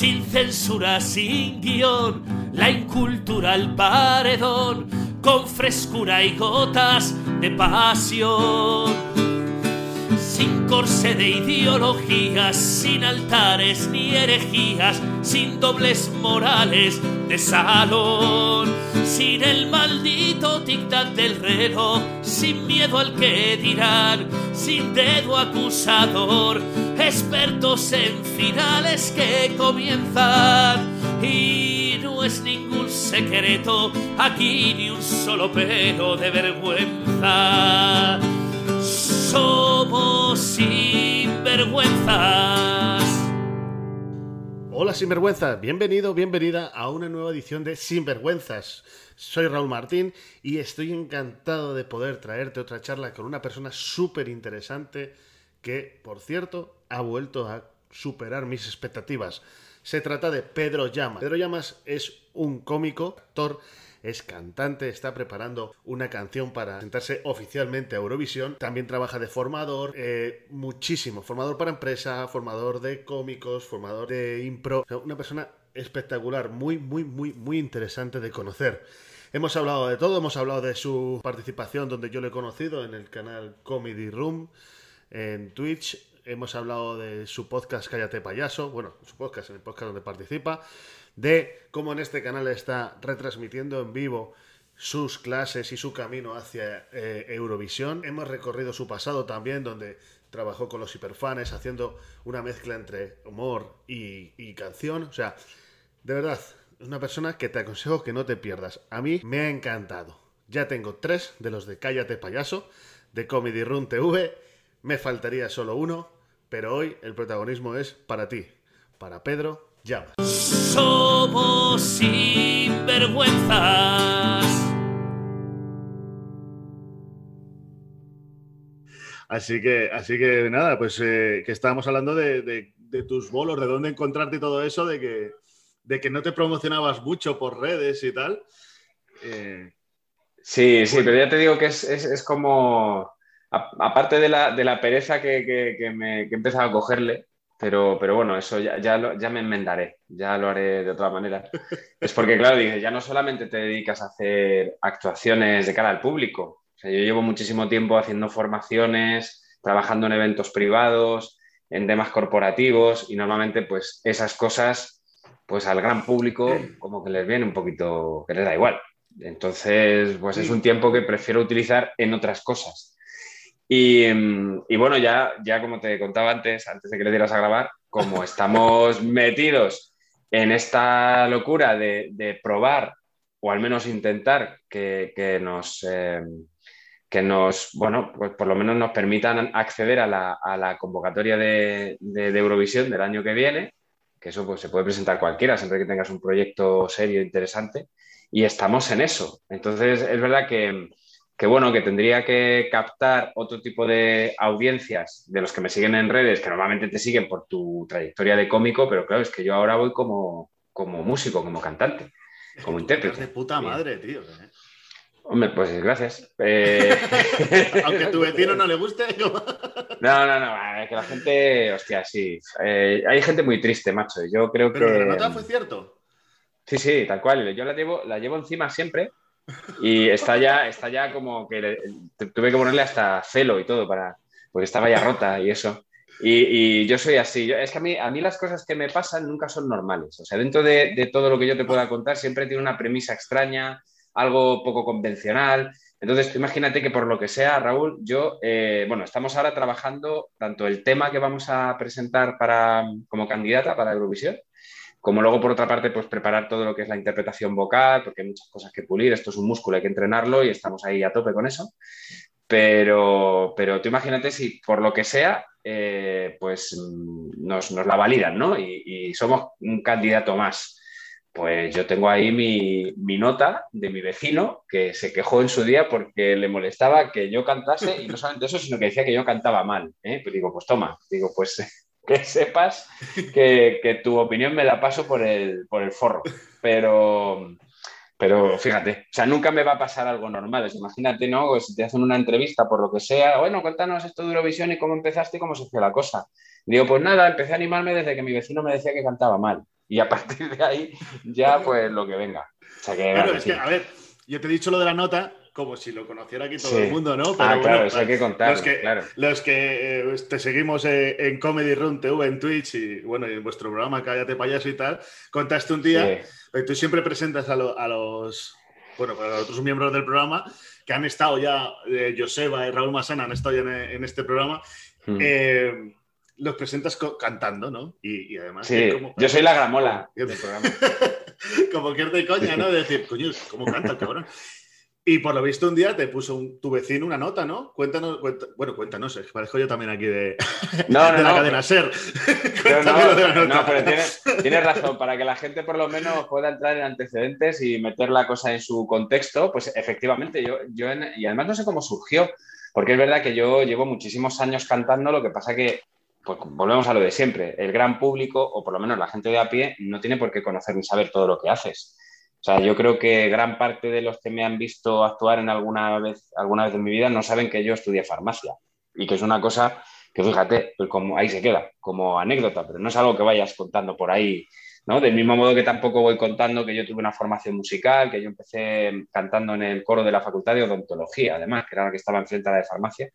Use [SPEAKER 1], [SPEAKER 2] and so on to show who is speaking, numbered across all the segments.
[SPEAKER 1] sin censura, sin guion, la incultura al paredón, con frescura y gotas de pasión. Corsé de ideologías, sin altares ni herejías, sin dobles morales de salón, sin el maldito tic-tac del reloj, sin miedo al que dirán, sin dedo acusador, expertos en finales que comienzan. Y no es ningún secreto, aquí ni un solo pelo de vergüenza. Somos sinvergüenzas.
[SPEAKER 2] Hola Sinvergüenzas, bienvenido, bienvenida a una nueva edición de Sinvergüenzas. Soy Raúl Martín y estoy encantado de poder traerte otra charla con una persona súper interesante que, por cierto, ha vuelto a superar mis expectativas. Se trata de Pedro Llamas. Pedro Llamas es un cómico, actor, es cantante, está preparando una canción para presentarse oficialmente a Eurovisión. También trabaja de formador, eh, muchísimo. Formador para empresa, formador de cómicos, formador de impro. Una persona espectacular, muy, muy, muy, muy interesante de conocer. Hemos hablado de todo, hemos hablado de su participación donde yo lo he conocido en el canal Comedy Room, en Twitch. Hemos hablado de su podcast Cállate Payaso, bueno, su podcast, en el podcast donde participa, de cómo en este canal está retransmitiendo en vivo sus clases y su camino hacia eh, Eurovisión. Hemos recorrido su pasado también, donde trabajó con los hiperfanes, haciendo una mezcla entre humor y, canción. O sea, de verdad, una persona que te aconsejo que no te pierdas. A mí me ha encantado. Ya tengo tres de los de Cállate Payaso, de Comedy Room TV. Me faltaría solo uno, pero hoy el protagonismo es para ti, para Pedro Llamas.
[SPEAKER 1] Somos sinvergüenzas.
[SPEAKER 2] Así que, así que nada, pues eh, que estábamos hablando de, de- de tus bolos, de dónde encontrarte y todo eso, de que, de que no te promocionabas mucho por redes y tal. Eh,
[SPEAKER 3] Sí, sí, pero ya te digo que es, es- es como, a- aparte de la, de la pereza que, que- que me, que he empezado a cogerle, pero, pero bueno, eso ya, ya, lo- ya me enmendaré, ya lo haré de otra manera. Es porque, claro, dices, ya no solamente te dedicas a hacer actuaciones de cara al público, o sea, yo llevo muchísimo tiempo haciendo formaciones, trabajando en eventos privados, en temas corporativos, y normalmente pues esas cosas, pues al gran público como que les viene un poquito, que les da igual. Entonces, pues es un tiempo que prefiero utilizar en otras cosas. Y, mm, y bueno, ya, ya como te contaba antes, antes de que le dieras a grabar, como estamos metidos en esta locura de, de probar, o al menos intentar que, que nos, eh, que nos, bueno, pues por lo menos nos permitan acceder a la, a la convocatoria de, de- de Eurovisión del año que viene, que eso pues, se puede presentar cualquiera, siempre que tengas un proyecto serio e interesante y estamos en eso. Entonces, es verdad que, que, bueno, que tendría que captar otro tipo de audiencias de los que me siguen en redes, que normalmente te siguen por tu trayectoria de cómico, pero claro, es que yo ahora voy como, como músico, como cantante, como intérprete.
[SPEAKER 2] de puta madre, tío. ¿eh?
[SPEAKER 3] Hombre, pues gracias. Eh,
[SPEAKER 2] Aunque a tu vecino no le guste. como-
[SPEAKER 3] No, no, no, es que la gente, hostia, sí. Eh, hay gente muy triste, macho. Yo creo
[SPEAKER 2] Pero
[SPEAKER 3] que.
[SPEAKER 2] la nota fue cierto.
[SPEAKER 3] Sí, sí, tal cual. Yo la llevo, la llevo encima siempre y está ya, está ya como que tuve que ponerle hasta celo y todo para, porque estaba ya rota y eso. Y, yo soy así. Yo- es que a mí, a mí las cosas que me pasan nunca son normales. O sea, dentro de, todo lo que yo te pueda contar siempre tiene una premisa extraña, algo poco convencional. Entonces, imagínate que por lo que sea, Raúl, yo, eh, bueno, estamos ahora trabajando tanto el tema que vamos a presentar para, como candidata para Eurovisión, como luego, por otra parte, pues preparar todo lo que es la interpretación vocal, porque hay muchas cosas que pulir, esto es un músculo, hay que entrenarlo y estamos ahí a tope con eso. Pero, pero tú imagínate si por lo que sea, eh, pues mm, nos, nos la validan, ¿no? Y, somos un candidato más. Pues yo tengo ahí mi, mi nota de mi vecino que se quejó en su día porque le molestaba que yo cantase y no solamente eso, sino que decía que yo cantaba mal. ¿eh? Pues digo, pues toma, digo, pues que sepas que, que tu opinión me la paso por el, por el forro. Pero, pero fíjate, o sea, nunca me va a pasar algo normal. Es, imagínate, ¿no? Pues si te hacen una entrevista por lo que sea, bueno, cuéntanos esto de Eurovisión y cómo empezaste y cómo se fue la cosa. Digo, pues nada, empecé a animarme desde que mi vecino me decía que cantaba mal. Y a partir de ahí, ya pues lo que venga. O sea que,
[SPEAKER 4] es que, a ver, yo te he dicho lo de la nota, como si lo conociera aquí todo el mundo, ¿no?
[SPEAKER 3] ah, claro, eso hay que contar.
[SPEAKER 4] Los que,
[SPEAKER 3] claro.
[SPEAKER 4] los que eh, te seguimos eh, en Comedy Room TV, en Twitch y bueno, en vuestro programa Cállate Payaso y tal, contaste un día, sí. tú siempre presentas a, los, bueno, a los otros miembros del programa que han estado ya, eh, Joseba y Raúl Masana han estado ya en, este programa. Hmm. Eh, los presentas cantando, ¿no? Y, además.
[SPEAKER 3] Sí, yo soy la gramola del programa.
[SPEAKER 4] como que es de coña, ¿no? De decir, coño, ¿cómo canta el cabrón? Y por lo visto un día te puso tu vecino una nota, ¿no? Cuéntanos, bueno, cuéntanos, parezco yo también aquí de,
[SPEAKER 3] no,
[SPEAKER 4] la cadena SER.
[SPEAKER 3] no, pero tienes, razón, para que la gente por lo menos pueda entrar en antecedentes y meter la cosa en su contexto, pues efectivamente yo, yo y además no sé cómo surgió, porque es verdad que yo llevo muchísimos años cantando, lo que pasa que pues volvemos a lo de siempre, el gran público, o por lo menos la gente de a pie, no tiene por qué conocer ni saber todo lo que haces. O sea, yo creo que gran parte de los que me han visto actuar en alguna vez, alguna vez en mi vida no saben que yo estudié farmacia y que es una cosa que fíjate, pues como ahí se queda, como anécdota, pero no es algo que vayas contando por ahí, ¿no? Del mismo modo que tampoco voy contando que yo tuve una formación musical, que yo empecé cantando en el coro de la Facultad de Odontología, además, que era la que estaba enfrente a la de farmacia,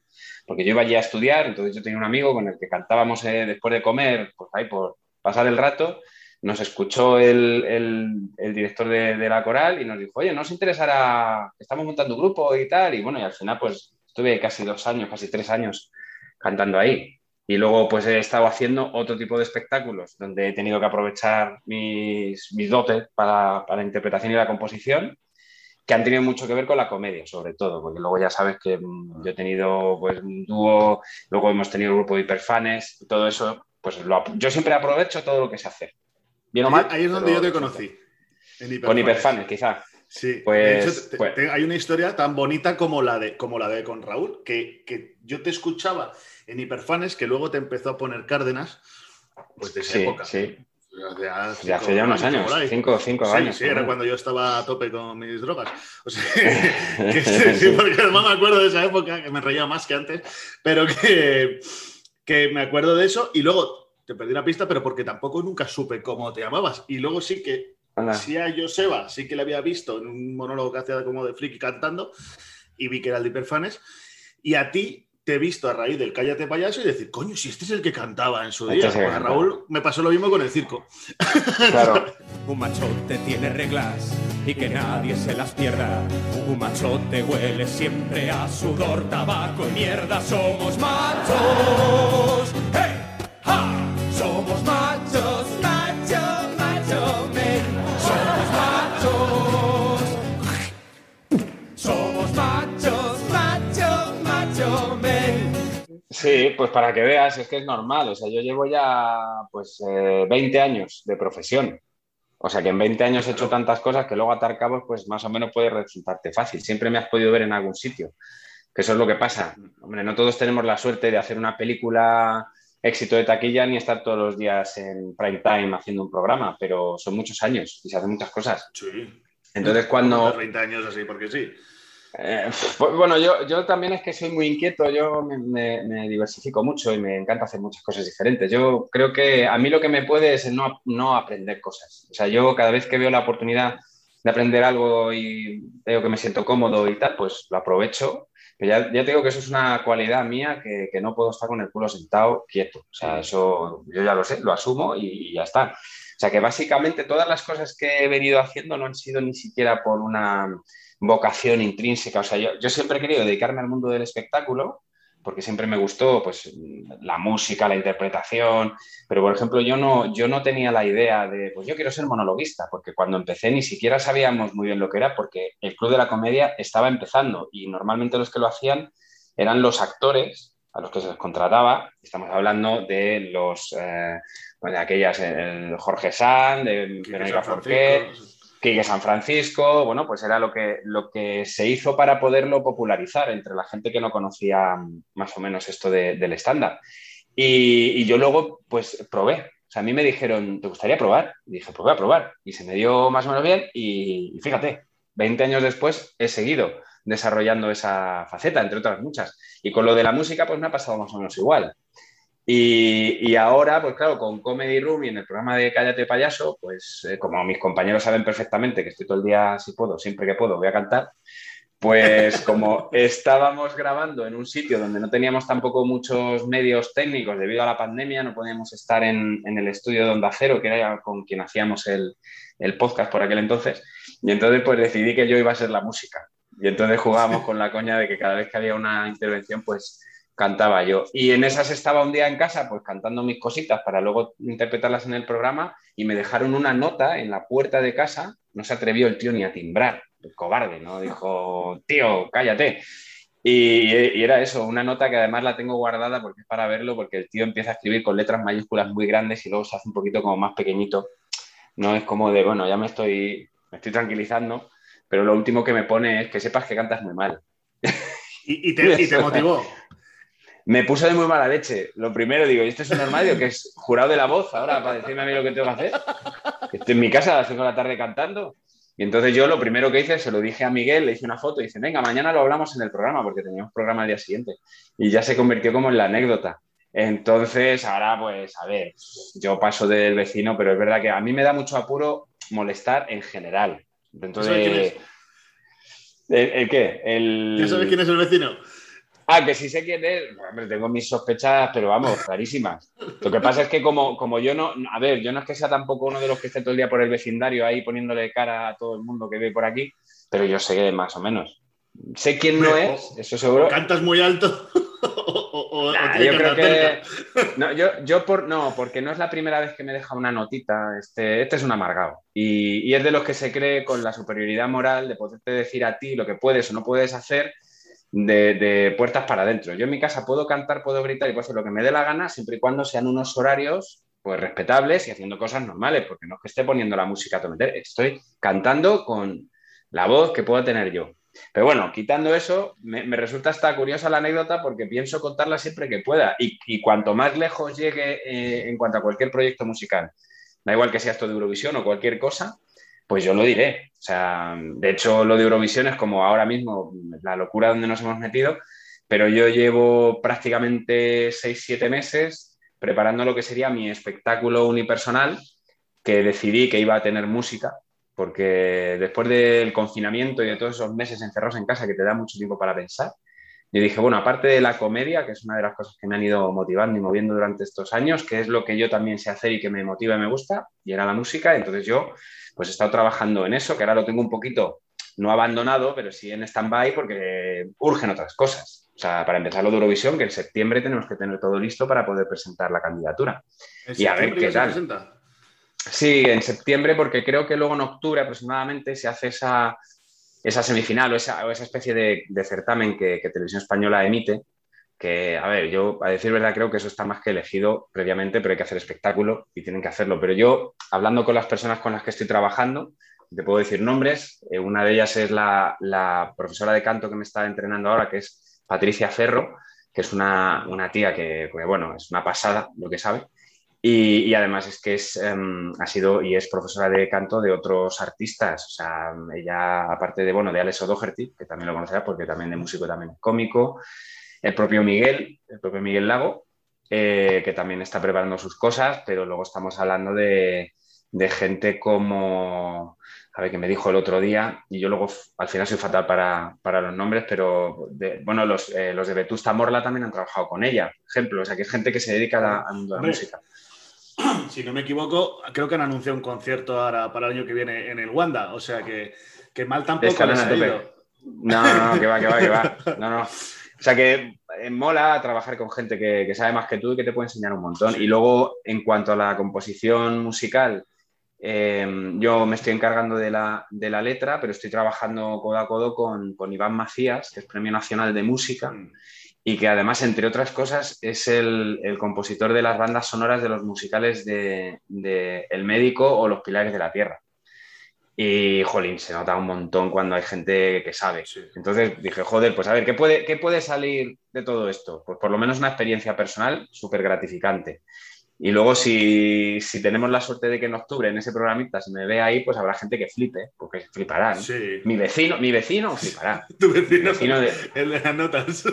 [SPEAKER 3] porque yo iba allí a estudiar, entonces yo tenía un amigo con el que cantábamos eh, después de comer, pues ahí por pasar el rato, nos escuchó el, director de, la coral y nos dijo, oye, ¿no os interesará? Estamos montando un grupo y tal. Y bueno, y al final pues estuve casi dos años, casi tres años cantando ahí. Y luego pues he estado haciendo otro tipo de espectáculos donde he tenido que aprovechar mis, mis dotes para, para la interpretación y la composición que han tenido mucho que ver con la comedia, sobre todo, porque luego ya sabes que mm, yo he tenido pues, un dúo, luego hemos tenido un grupo de hiperfanes, todo eso, pues yo siempre aprovecho todo lo que sé hacer.
[SPEAKER 4] Ahí es donde yo te conocí.
[SPEAKER 3] Con hiperfanes, quizás.
[SPEAKER 4] Sí, pues, pues hay una historia tan bonita como la de, como la de con Raúl, que, yo te escuchaba en hiperfanes, que luego te empezó a poner Cárdenas, pues de esa época.
[SPEAKER 3] Sí. De hace ya unos años, cinco, cinco años.
[SPEAKER 4] Sí, era cuando yo estaba a tope con mis drogas. O sea, sí, porque además me acuerdo de esa época, que me reía más que antes, pero que, que me acuerdo de eso. Y luego te perdí la pista, pero porque tampoco nunca supe cómo te llamabas. Y luego sí que, sí a Joseba, sí que le había visto en un monólogo que hacía como de friki cantando y vi que era el de Hiperfanes. Y a ti te he visto a raíz del Cállate Payaso y decir, coño, si este es el que cantaba en su día. Pues a Raúl me pasó lo mismo con el circo.
[SPEAKER 3] Claro.
[SPEAKER 5] un machote tiene reglas y que nadie se las pierda. Un machote huele siempre a sudor, tabaco y mierda. Somos machos. ¡Hey!
[SPEAKER 3] Sí, pues para que veas, es que es normal. O sea, yo llevo ya pues 20 eh, años de profesión. O sea que en 20 años he hecho tantas cosas que luego atar cabos, pues más o menos puede resultarte fácil. Siempre me has podido ver en algún sitio. Que eso es lo que pasa. Hombre, no todos tenemos la suerte de hacer una película éxito de taquilla ni estar todos los días en prime time haciendo un programa, pero son muchos años y se hacen muchas cosas.
[SPEAKER 4] Sí.
[SPEAKER 3] Entonces cuando...
[SPEAKER 4] 30 años así, porque sí.
[SPEAKER 3] Eh, bueno, yo, yo también es que soy muy inquieto, yo me, diversifico mucho y me encanta hacer muchas cosas diferentes. Yo creo que a mí lo que me puede es no, no aprender cosas. O sea, yo cada vez que veo la oportunidad de aprender algo y veo que me siento cómodo y tal, pues lo aprovecho ya, ya te digo que eso es una cualidad mía que, que, no puedo estar con el culo sentado quieto. O sea, eso yo ya lo sé, lo asumo y, ya está. O sea, que básicamente todas las cosas que he venido haciendo no han sido ni siquiera por una vocación intrínseca. O sea, yo, yo siempre he querido dedicarme al mundo del espectáculo porque siempre me gustó pues, la música, la interpretación, pero por ejemplo yo no, yo no tenía la idea de, pues yo quiero ser monologuista, porque cuando empecé ni siquiera sabíamos muy bien lo que era, porque el Club de la Comedia estaba empezando y normalmente los que lo hacían eran los actores a los que se les contrataba, estamos hablando de los, eh, pues, de aquellas, el Jorge Sanz, de Verónica Forqué, Quique San Francisco, bueno, pues era lo que, lo que se hizo para poderlo popularizar entre la gente que no conocía más o menos esto del estándar. Y, yo luego, pues probé. O sea, a mí me dijeron, ¿te gustaría probar? Y dije, pues voy a probar. Y se me dio más o menos bien y, fíjate, 20 años después he seguido desarrollando esa faceta, entre otras muchas. Y con lo de la música, pues me ha pasado más o menos igual. Y, ahora, pues claro, con Comedy Room y en el programa de Cállate Payaso, pues eh, como mis compañeros saben perfectamente que estoy todo el día, si puedo, siempre que puedo, voy a cantar, pues como estábamos grabando en un sitio donde no teníamos tampoco muchos medios técnicos debido a la pandemia, no podíamos estar en, el estudio de Onda Cero, que era con quien hacíamos el, el podcast por aquel entonces, y entonces pues decidí que yo iba a ser la música. Y entonces jugábamos con la coña de que cada vez que había una intervención, pues cantaba yo. Y en esas estaba un día en casa, pues cantando mis cositas para luego interpretarlas en el programa y me dejaron una nota en la puerta de casa. No se atrevió el tío ni a timbrar, el cobarde, ¿no? Dijo, tío, cállate. Y, era eso, una nota que además la tengo guardada porque es para verlo, porque el tío empieza a escribir con letras mayúsculas muy grandes y luego se hace un poquito como más pequeñito. No es como de, bueno, ya me estoy, me estoy tranquilizando, pero lo último que me pone es que sepas que cantas muy mal.
[SPEAKER 4] ¿Y, te, y te motivó?
[SPEAKER 3] Me puso de muy mala leche. Lo primero, digo, ¿y este es un armario que es jurado de la voz ahora para decirme a mí lo que tengo que hacer? estoy en mi casa a las 5 de la tarde cantando. Y entonces yo lo primero que hice, se lo dije a Miguel, le hice una foto y dice, venga, mañana lo hablamos en el programa, porque teníamos programa el día siguiente. Y ya se convirtió como en la anécdota. Entonces, ahora, pues, a ver, yo paso del vecino, pero es verdad que a mí me da mucho apuro molestar en general. Entonces, ¿El, qué? El...
[SPEAKER 4] ¿Ya sabes quién es el vecino?
[SPEAKER 3] Ah, que sí sé quién es. Hombre, tengo mis sospechas, pero vamos, clarísimas. Lo que pasa es que como, como yo no, a ver, yo no es que sea tampoco uno de los que esté todo el día por el vecindario ahí poniéndole cara a todo el mundo que ve por aquí, pero yo sé más o menos. Sé quién no es, eso seguro.
[SPEAKER 4] cantas muy alto.
[SPEAKER 3] o, yo creo que. No, yo, por, no, porque no es la primera vez que me deja una notita. Este, este es un amargado. Y, y es de los que se cree con la superioridad moral de poderte decir a ti lo que puedes o no puedes hacer de, puertas para adentro. Yo en mi casa puedo cantar, puedo gritar y puedo hacer lo que me dé la gana, siempre y cuando sean unos horarios pues respetables y haciendo cosas normales, porque no es que esté poniendo la música a tometer, estoy cantando con la voz que puedo tener yo. Pero bueno, quitando eso, me, resulta hasta curiosa la anécdota porque pienso contarla siempre que pueda y, cuanto más lejos llegue eh, en cuanto a cualquier proyecto musical, da igual que sea esto de Eurovisión o cualquier cosa, pues yo lo diré. O sea, de hecho, lo de Eurovisión es como ahora mismo la locura donde nos hemos metido, pero yo llevo prácticamente seis, siete meses preparando lo que sería mi espectáculo unipersonal, que decidí que iba a tener música, porque después del confinamiento y de todos esos meses encerrados en casa que te da mucho tiempo para pensar, yo dije, bueno, aparte de la comedia, que es una de las cosas que me han ido motivando y moviendo durante estos años, que es lo que yo también sé hacer y que me motiva y me gusta, y era la música, entonces yo pues he estado trabajando en eso, que ahora lo tengo un poquito, no abandonado, pero sí en stand-by porque urgen otras cosas. O sea, para empezar lo de Eurovisión, que en septiembre tenemos que tener todo listo para poder presentar la candidatura. Y a ver qué tal. Sí, en septiembre, porque creo que luego en octubre aproximadamente se hace esa, esa semifinal o esa, esa especie de, certamen que, que, Televisión Española emite, que, a ver, yo a decir verdad creo que eso está más que elegido previamente, pero hay que hacer espectáculo y tienen que hacerlo. Pero yo, hablando con las personas con las que estoy trabajando, te puedo decir nombres. Eh, una de ellas es la, profesora de canto que me está entrenando ahora, que es Patricia Ferro, que es una, tía que, bueno, es una pasada lo que sabe. Y, además es que es, em, ha sido y es profesora de canto de otros artistas. O sea, ella, aparte de, bueno, de Alex O'Doherty, que también lo conocerá porque también de músico también es cómico, el propio Miguel, el propio Miguel Lago, eh, que también está preparando sus cosas, pero luego estamos hablando de, gente como, a ver, que me dijo el otro día, y yo luego al final soy fatal para, los nombres, pero bueno, los, eh, los, de Vetusta Morla también han trabajado con ella, ejemplo, o sea, que es gente que se dedica a la, música.
[SPEAKER 4] Si no me equivoco, creo que han anunciado un concierto ahora para el año que viene en el Wanda, o sea que, que mal tampoco les ha ido.
[SPEAKER 3] No, no, no, que va, que va, que va. No, no. O sea que eh, mola trabajar con gente que, sabe más que tú y que te puede enseñar un montón. Y luego, en cuanto a la composición musical, eh, yo me estoy encargando de la, letra, pero estoy trabajando codo a codo con, Iván Macías, que es Premio Nacional de Música, mm. Y que además, entre otras cosas, es el, compositor de las bandas sonoras de los musicales de El Médico o Los Pilares de la Tierra. Y, jolín, se nota un montón cuando hay gente que sabe. Entonces dije, joder, pues a ver, ¿qué puede, ¿qué puede salir de todo esto? Pues por lo menos una experiencia personal súper gratificante. Y luego, si, si, tenemos la suerte de que en octubre en ese programita se me ve ahí, pues habrá gente que flipe, porque fliparán.
[SPEAKER 4] Sí.
[SPEAKER 3] Mi vecino, mi vecino flipará.
[SPEAKER 4] Tu vecino,
[SPEAKER 3] vecino de...
[SPEAKER 4] el de las notas.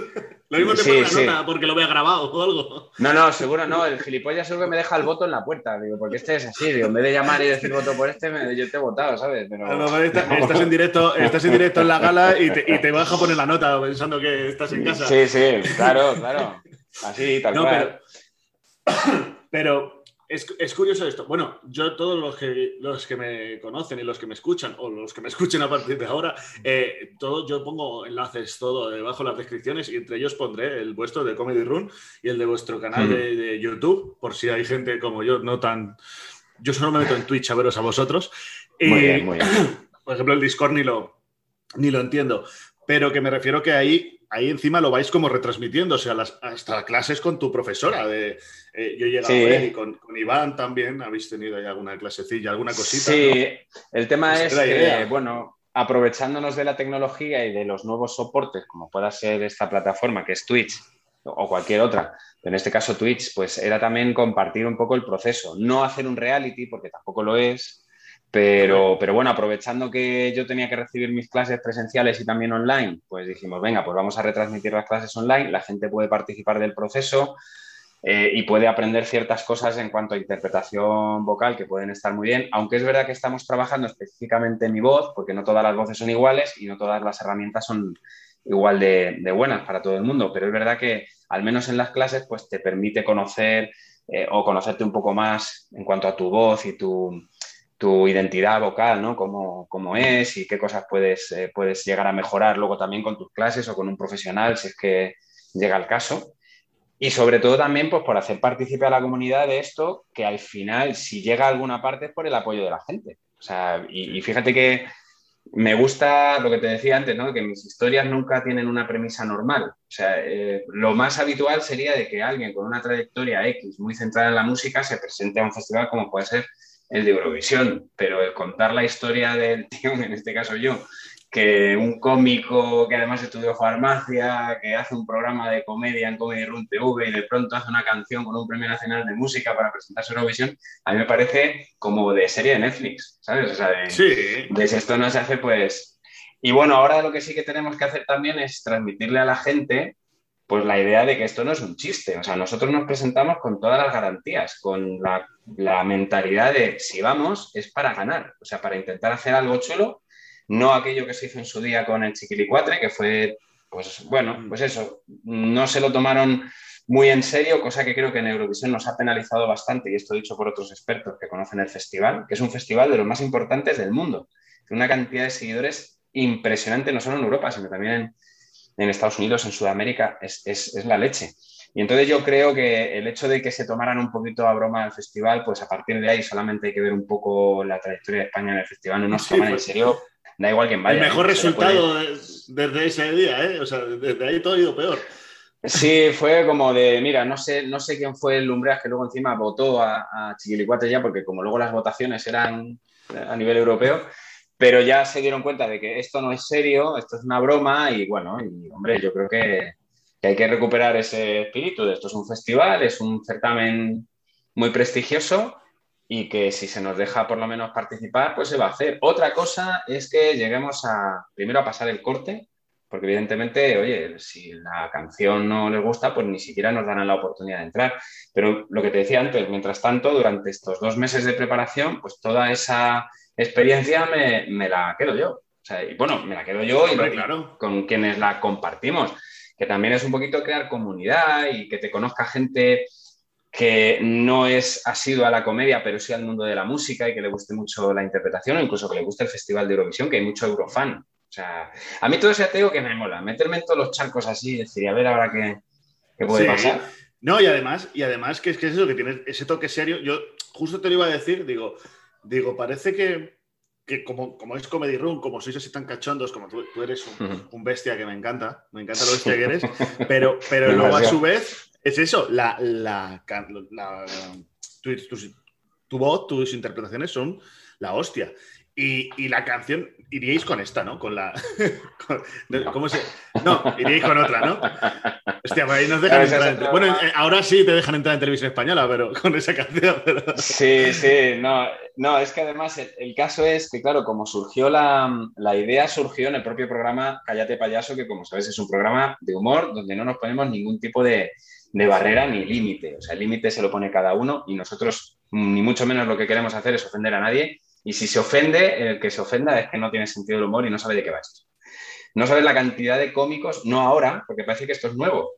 [SPEAKER 4] Lo mismo te sí, pone la sí. nota porque lo vea grabado o algo.
[SPEAKER 3] No, no, seguro no. El gilipollas seguro que me deja el voto en la puerta. Digo, porque este es así. Digo, en vez de llamar y decir voto por este, me, yo te he votado, ¿sabes? Pero...
[SPEAKER 4] No, estás, estás, en directo, estás en directo en la gala y te, y te vas a poner la nota pensando que estás en casa.
[SPEAKER 3] Sí, sí, claro, claro. Así, tal cual.
[SPEAKER 4] Pero, pero es, es, curioso esto. Bueno, yo todos los que, los que me conocen y los que me escuchan, o los que me escuchen a partir de ahora, eh, todo, yo pongo enlaces todo debajo de las descripciones y entre ellos pondré el vuestro de Comedy Room y el de vuestro canal de, de, YouTube, por si hay gente como yo, no tan... Yo solo me meto en Twitch a veros a vosotros. Y,
[SPEAKER 3] Muy bien, muy bien.
[SPEAKER 4] Por ejemplo, el Discord ni lo, ni lo entiendo. Pero que me refiero que ahí ahí encima lo vais como retransmitiendo, o sea, las, hasta clases con tu profesora. De, eh, yo he llegado
[SPEAKER 3] Sí.
[SPEAKER 4] a y con, con Iván también habéis tenido ahí alguna clasecilla, alguna cosita.
[SPEAKER 3] Sí,
[SPEAKER 4] ¿no?
[SPEAKER 3] el tema es que, bueno, aprovechándonos de la tecnología y de los nuevos soportes, como pueda ser esta plataforma que es Twitch o cualquier otra, en este caso Twitch, pues era también compartir un poco el proceso, no hacer un reality, porque tampoco lo es, pero, pero bueno, aprovechando que yo tenía que recibir mis clases presenciales y también online, pues dijimos, venga, pues vamos a retransmitir las clases online, la gente puede participar del proceso eh, y puede aprender ciertas cosas en cuanto a interpretación vocal que pueden estar muy bien, aunque es verdad que estamos trabajando específicamente en mi voz, porque no todas las voces son iguales y no todas las herramientas son igual de, de buenas para todo el mundo, pero es verdad que al menos en las clases pues te permite conocer eh, o conocerte un poco más en cuanto a tu voz y tu, tu identidad vocal, ¿no? Cómo, cómo, es y qué cosas puedes, eh, puedes llegar a mejorar luego también con tus clases o con un profesional, si es que llega el caso. Y sobre todo también pues, por hacer partícipe a la comunidad de esto, que al final, si llega a alguna parte, es por el apoyo de la gente. O sea, y, y fíjate que me gusta lo que te decía antes, ¿no? que mis historias nunca tienen una premisa normal. O sea, eh, lo más habitual sería de que alguien con una trayectoria X muy centrada en la música se presente a un festival como puede ser el de Eurovisión, pero el contar la historia del tío, en este caso yo, que un cómico que además estudió farmacia, que hace un programa de comedia en Comedy Room TV y de pronto hace una canción con un premio nacional de música para presentarse a Eurovisión, a mí me parece como de serie de Netflix, ¿sabes? O sea, de,
[SPEAKER 4] sí.
[SPEAKER 3] de si esto no se hace, pues... Y bueno, ahora lo que sí que tenemos que hacer también es transmitirle a la gente pues la idea de que esto no es un chiste. O sea, nosotros nos presentamos con todas las garantías, con la, mentalidad de si vamos es para ganar, o sea, para intentar hacer algo chulo no aquello que se hizo en su día con el Chiquilicuatre, que fue, pues bueno, pues eso, no se lo tomaron muy en serio, cosa que creo que en Eurovisión nos ha penalizado bastante, y esto dicho por otros expertos que conocen el festival, que es un festival de los más importantes del mundo, tiene una cantidad de seguidores impresionante, no solo en Europa, sino también en, en Estados Unidos, en Sudamérica, es, es, es la leche. Y entonces yo creo que el hecho de que se tomaran un poquito a broma el festival, pues a partir de ahí solamente hay que ver un poco la trayectoria de España en el festival, no nos toman sí, pues, en serio da igual quién vaya.
[SPEAKER 4] El mejor
[SPEAKER 3] ¿eh?
[SPEAKER 4] resultado puede... desde ese día, ¿eh? O sea, desde ahí todo ha ido peor.
[SPEAKER 3] Sí, fue como de, mira, no sé, no sé quién fue el Lumbreas que luego encima votó a, a Chiquilicuate ya, porque como luego las votaciones eran a nivel europeo, pero ya se dieron cuenta de que esto no es serio, esto es una broma y bueno, y hombre, yo creo que, que hay que recuperar ese espíritu de esto es un festival, es un certamen muy prestigioso y que si se nos deja por lo menos participar, pues se va a hacer. Otra cosa es que lleguemos a, primero a pasar el corte, porque evidentemente, oye, si la canción no les gusta, pues ni siquiera nos darán la oportunidad de entrar. Pero lo que te decía antes, mientras tanto, durante estos dos meses de preparación, pues toda esa experiencia me, me la quedo yo. O sea, y bueno, me la quedo yo
[SPEAKER 4] Hombre,
[SPEAKER 3] y
[SPEAKER 4] claro.
[SPEAKER 3] con quienes la compartimos, que también es un poquito crear comunidad y que te conozca gente que no es asiduo a la comedia, pero sí al mundo de la música y que le guste mucho la interpretación o incluso que le guste el Festival de Eurovisión, que hay mucho eurofan. O sea, a mí todo eso ya te digo que me mola, meterme en todos los charcos así y decir, a ver ahora qué, qué puede
[SPEAKER 4] Sí.
[SPEAKER 3] pasar.
[SPEAKER 4] No, y además, y además que es que es eso, que tienes ese toque serio. Yo justo te lo iba a decir, digo, digo, parece que, que como, como es Comedy Room, como sois así tan cachondos, como tú, tú eres un, un bestia que me encanta, me encanta lo bestia que eres, pero, pero luego a su vez es eso, la, la, la- tu, tu- tu voz, tus interpretaciones son la hostia. Y, la canción, iríais con esta, ¿no? Con la. ¿Cómo se.? No, iríais con otra, ¿no? Hostia, pues ahí nos dejan entrar. bueno, eh, ahora sí te dejan entrar en televisión española, pero con esa canción.
[SPEAKER 3] Sí, sí, no, no, es que además el, caso es que, claro, como surgió la, la, idea, surgió en el propio programa Cállate Payaso, que como sabes es un programa de humor donde no nos ponemos ningún tipo de, de barrera ni límite. O sea, el límite se lo pone cada uno y nosotros, ni mucho menos lo que queremos hacer es ofender a nadie y si se ofende, el que se ofenda es que no tiene sentido el humor y no sabe de qué va esto. No sabes la cantidad de cómicos, no ahora, porque parece que esto es nuevo,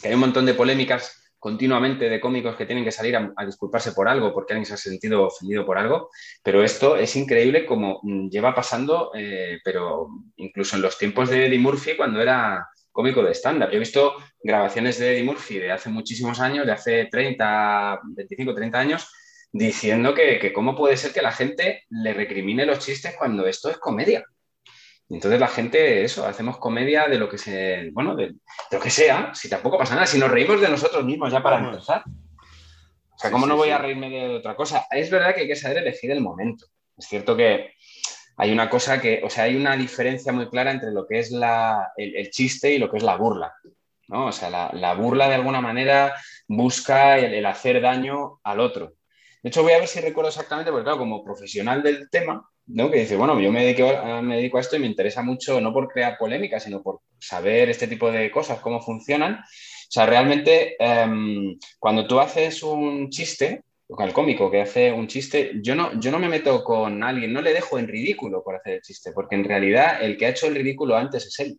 [SPEAKER 3] que hay un montón de polémicas continuamente de cómicos que tienen que salir a, disculparse por algo, porque alguien se ha sentido ofendido por algo, pero esto es increíble como mm, lleva pasando, eh, pero incluso en los tiempos de Eddie Murphy, cuando era cómico de estándar. Yo he visto grabaciones de Eddie Murphy de hace muchísimos años, de hace 30, 25, 30 años, diciendo que, cómo puede ser que la gente le recrimine los chistes cuando esto es comedia. Entonces la gente, eso, hacemos comedia de lo que se, bueno, de, lo que sea, si tampoco pasa nada, si nos reímos de nosotros mismos ya para empezar. O sea, ¿cómo no voy a reírme de otra cosa? Es verdad que hay que saber elegir el momento. Es cierto que hay una cosa que, o sea, hay una diferencia muy clara entre lo que es el, chiste y lo que es la burla. ¿no? O sea, la, burla de alguna manera busca el hacer daño al otro. De hecho, voy a ver si recuerdo exactamente, porque claro, como profesional del tema, ¿no? que dice, bueno, yo me dedico, a, me dedico a esto y me interesa mucho, no por crear polémica, sino por saber este tipo de cosas, cómo funcionan. O sea, realmente, em, cuando tú haces un chiste, o el cómico que hace un chiste, yo no, yo no me meto con alguien, no le dejo en ridículo por hacer el chiste, porque en realidad el que ha hecho el ridículo antes es él,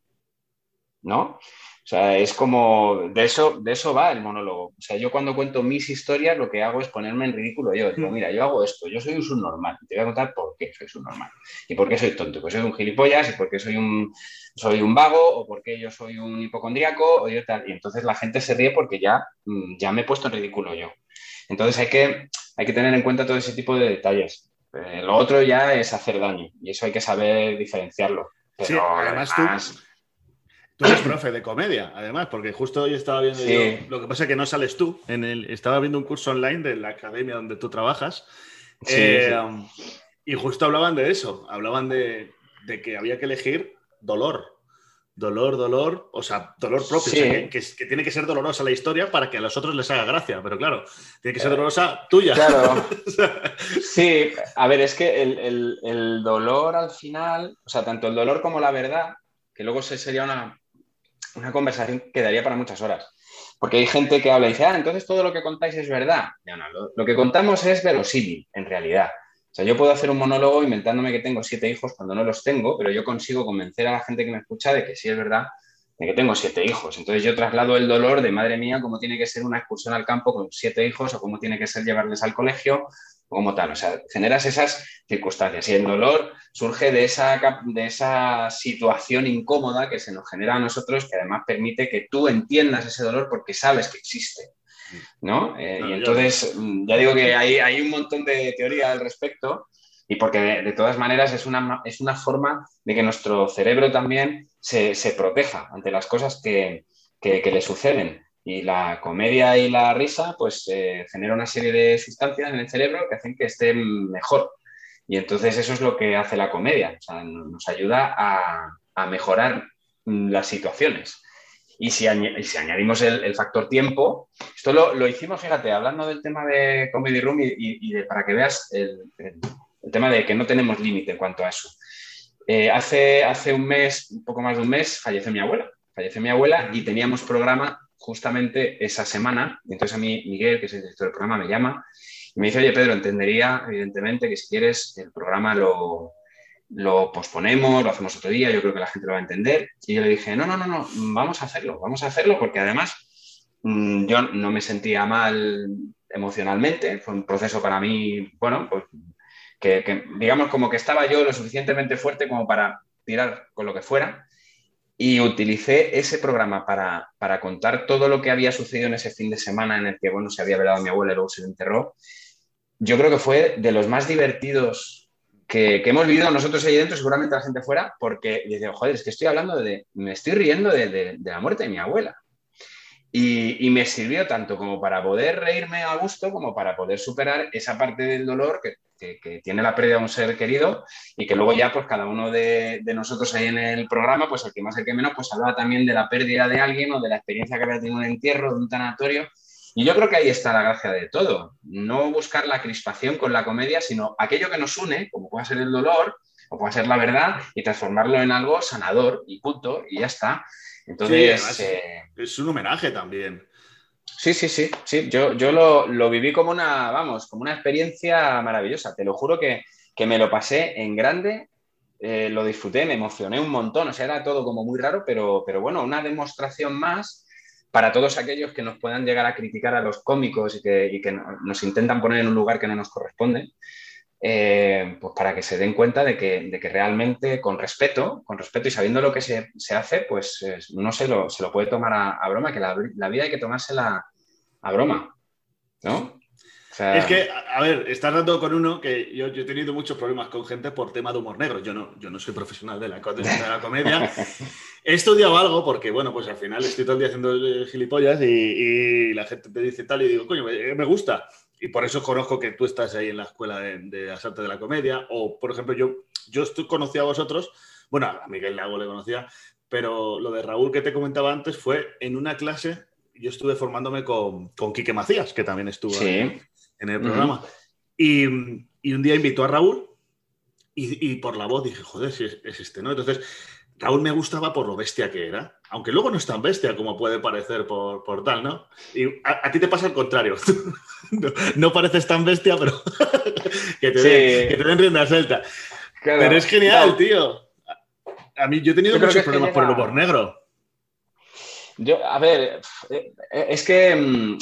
[SPEAKER 3] ¿no? O sea, es como, de eso, de eso va el monólogo. O sea, yo cuando cuento mis historias lo que hago es ponerme en ridículo yo. Digo, mm. mira, yo hago esto, yo soy un subnormal. Te voy a contar por qué soy subnormal. Y por qué soy tonto. Pues soy un gilipollas y porque soy un, soy un vago o porque yo soy un hipocondríaco o yo tal. Y entonces la gente se ríe porque ya, mm, ya me he puesto en ridículo yo. Entonces hay que, hay que tener en cuenta todo ese tipo de detalles. Eh, lo otro ya es hacer daño y eso hay que saber diferenciarlo. Pero sí, además,
[SPEAKER 4] tú Tú eres profe de comedia, además, porque justo hoy estaba viendo yo, lo que pasa es que no sales tú, en el, estaba viendo un curso online de la academia donde tú trabajas, eh, y justo hablaban de eso, hablaban de, que había que elegir dolor, dolor, dolor, o sea, dolor propio, que, tiene que ser dolorosa la historia para que a los otros les haga gracia, pero claro, tiene que ser eh, dolorosa tuya.
[SPEAKER 3] Claro. sí, a ver, es que el, el, dolor al final, o sea, tanto el dolor como la verdad, que luego se sería una, una conversación que daría para muchas horas. Porque hay gente que habla y dice, ah, entonces todo lo que contáis es verdad. No, no, lo, que contamos es verosímil, en realidad. O sea, yo puedo hacer un monólogo inventándome que tengo siete hijos cuando no los tengo, pero yo consigo convencer a la gente que me escucha de que sí es verdad, de que tengo siete hijos. Entonces yo traslado el dolor de, madre mía, cómo tiene que ser una excursión al campo con siete hijos o cómo tiene que ser llevarles al colegio como tal. O sea, generas esas circunstancias y el dolor surge de esa, de esa situación incómoda que se nos genera a nosotros, que además permite que tú entiendas ese dolor porque sabes que existe. ¿no? Eh, y entonces, mm, ya digo que hay, hay un montón de teoría al respecto y porque de, todas maneras es una, es una forma de que nuestro cerebro también se, se proteja ante las cosas que, que, que le suceden. Y la comedia y la risa, pues eh, genera una serie de sustancias en el cerebro que hacen que estén mejor. Y entonces eso es lo que hace la comedia, nos ayuda a, mejorar las situaciones. Y si, si añadimos el, factor tiempo, esto lo, hicimos, fíjate, hablando del tema de Comedy Room y, de, para que veas el, tema de que no tenemos límite en cuanto a eso. Eh, hace, hace un mes, un poco más de un mes, falleció mi abuela. Falleció mi abuela y teníamos programa justamente esa semana. Y entonces a mí Miguel, que es el director del programa, me llama y me dice, oye Pedro, entendería evidentemente que si quieres el programa lo, lo posponemos, lo hacemos otro día, yo creo que la gente lo va a entender. Y yo le dije, no, no, no, no, vamos a hacerlo, vamos a hacerlo porque además mm, yo no me sentía mal emocionalmente, fue un proceso para mí, bueno, pues que digamos como que estaba yo lo suficientemente fuerte como para tirar con lo que fuera y utilicé ese programa para, para, contar todo lo que había sucedido en ese fin de semana en el que, bueno, se había velado a mi abuela y luego se le enterró. Yo creo que fue de los más divertidos que, que hemos vivido nosotros ahí dentro, seguramente la gente fuera, porque dice, joder, que estoy hablando de, me estoy riendo de, de, la muerte de mi abuela. Y, me sirvió tanto como para poder reírme a gusto como para poder superar esa parte del dolor que, tiene la pérdida de un ser querido y que luego ya pues cada uno de, nosotros ahí en el programa, pues el que más el que menos, pues hablaba también de la pérdida de alguien o de la experiencia que había tenido un entierro, de un tanatorio. Y yo creo que ahí está la gracia de todo. No buscar la crispación con la comedia, sino aquello que nos une, como puede ser el dolor o puede ser la verdad, y transformarlo en algo sanador y punto, y ya está. Entonces.
[SPEAKER 4] Eh, es un homenaje también.
[SPEAKER 3] Sí, sí, sí, sí. Yo, yo lo, viví como una, vamos, como una experiencia maravillosa. Te lo juro que, me lo pasé en grande, eh, lo disfruté, me emocioné un montón. O sea, era todo como muy raro, pero, pero bueno, una demostración más para todos aquellos que nos puedan llegar a criticar a los cómicos y que, y que nos intentan poner en un lugar que no nos corresponde. Eh, pues para que se den cuenta de que, realmente con respeto, con respeto y sabiendo lo que se, hace, pues no se lo, se lo puede tomar a, broma, que la, vida hay que tomársela a broma, ¿no?
[SPEAKER 4] es que, a ver, estás dando con uno que yo, he tenido muchos problemas con gente por tema de humor negro. Yo no, yo no soy profesional de la, de la comedia. He estudiado algo porque, bueno, pues al final estoy todo el día haciendo gilipollas y, la gente te dice tal y digo, coño, me gusta y por eso conozco que tú estás ahí en la escuela de, de las artes de la comedia. O, por ejemplo, yo, yo conocí a vosotros, bueno, a Miguel Lago le conocía, pero lo de Raúl que te comentaba antes fue en una clase, yo estuve formándome con, con Quique Macías, que también estuvo en, el programa. y, y, un día invitó a Raúl y, y, por la voz dije, joder, si es, es este, ¿no? Entonces, Raúl me gustaba por lo bestia que era aunque luego no es tan bestia como puede parecer por, por tal, ¿no? Y a, ti te pasa al contrario. no, pareces tan bestia, pero que, te den, rienda suelta. Pero es genial, tío. A mí yo he tenido muchos problemas por el humor negro.
[SPEAKER 3] Yo, a ver, eh, es que mm,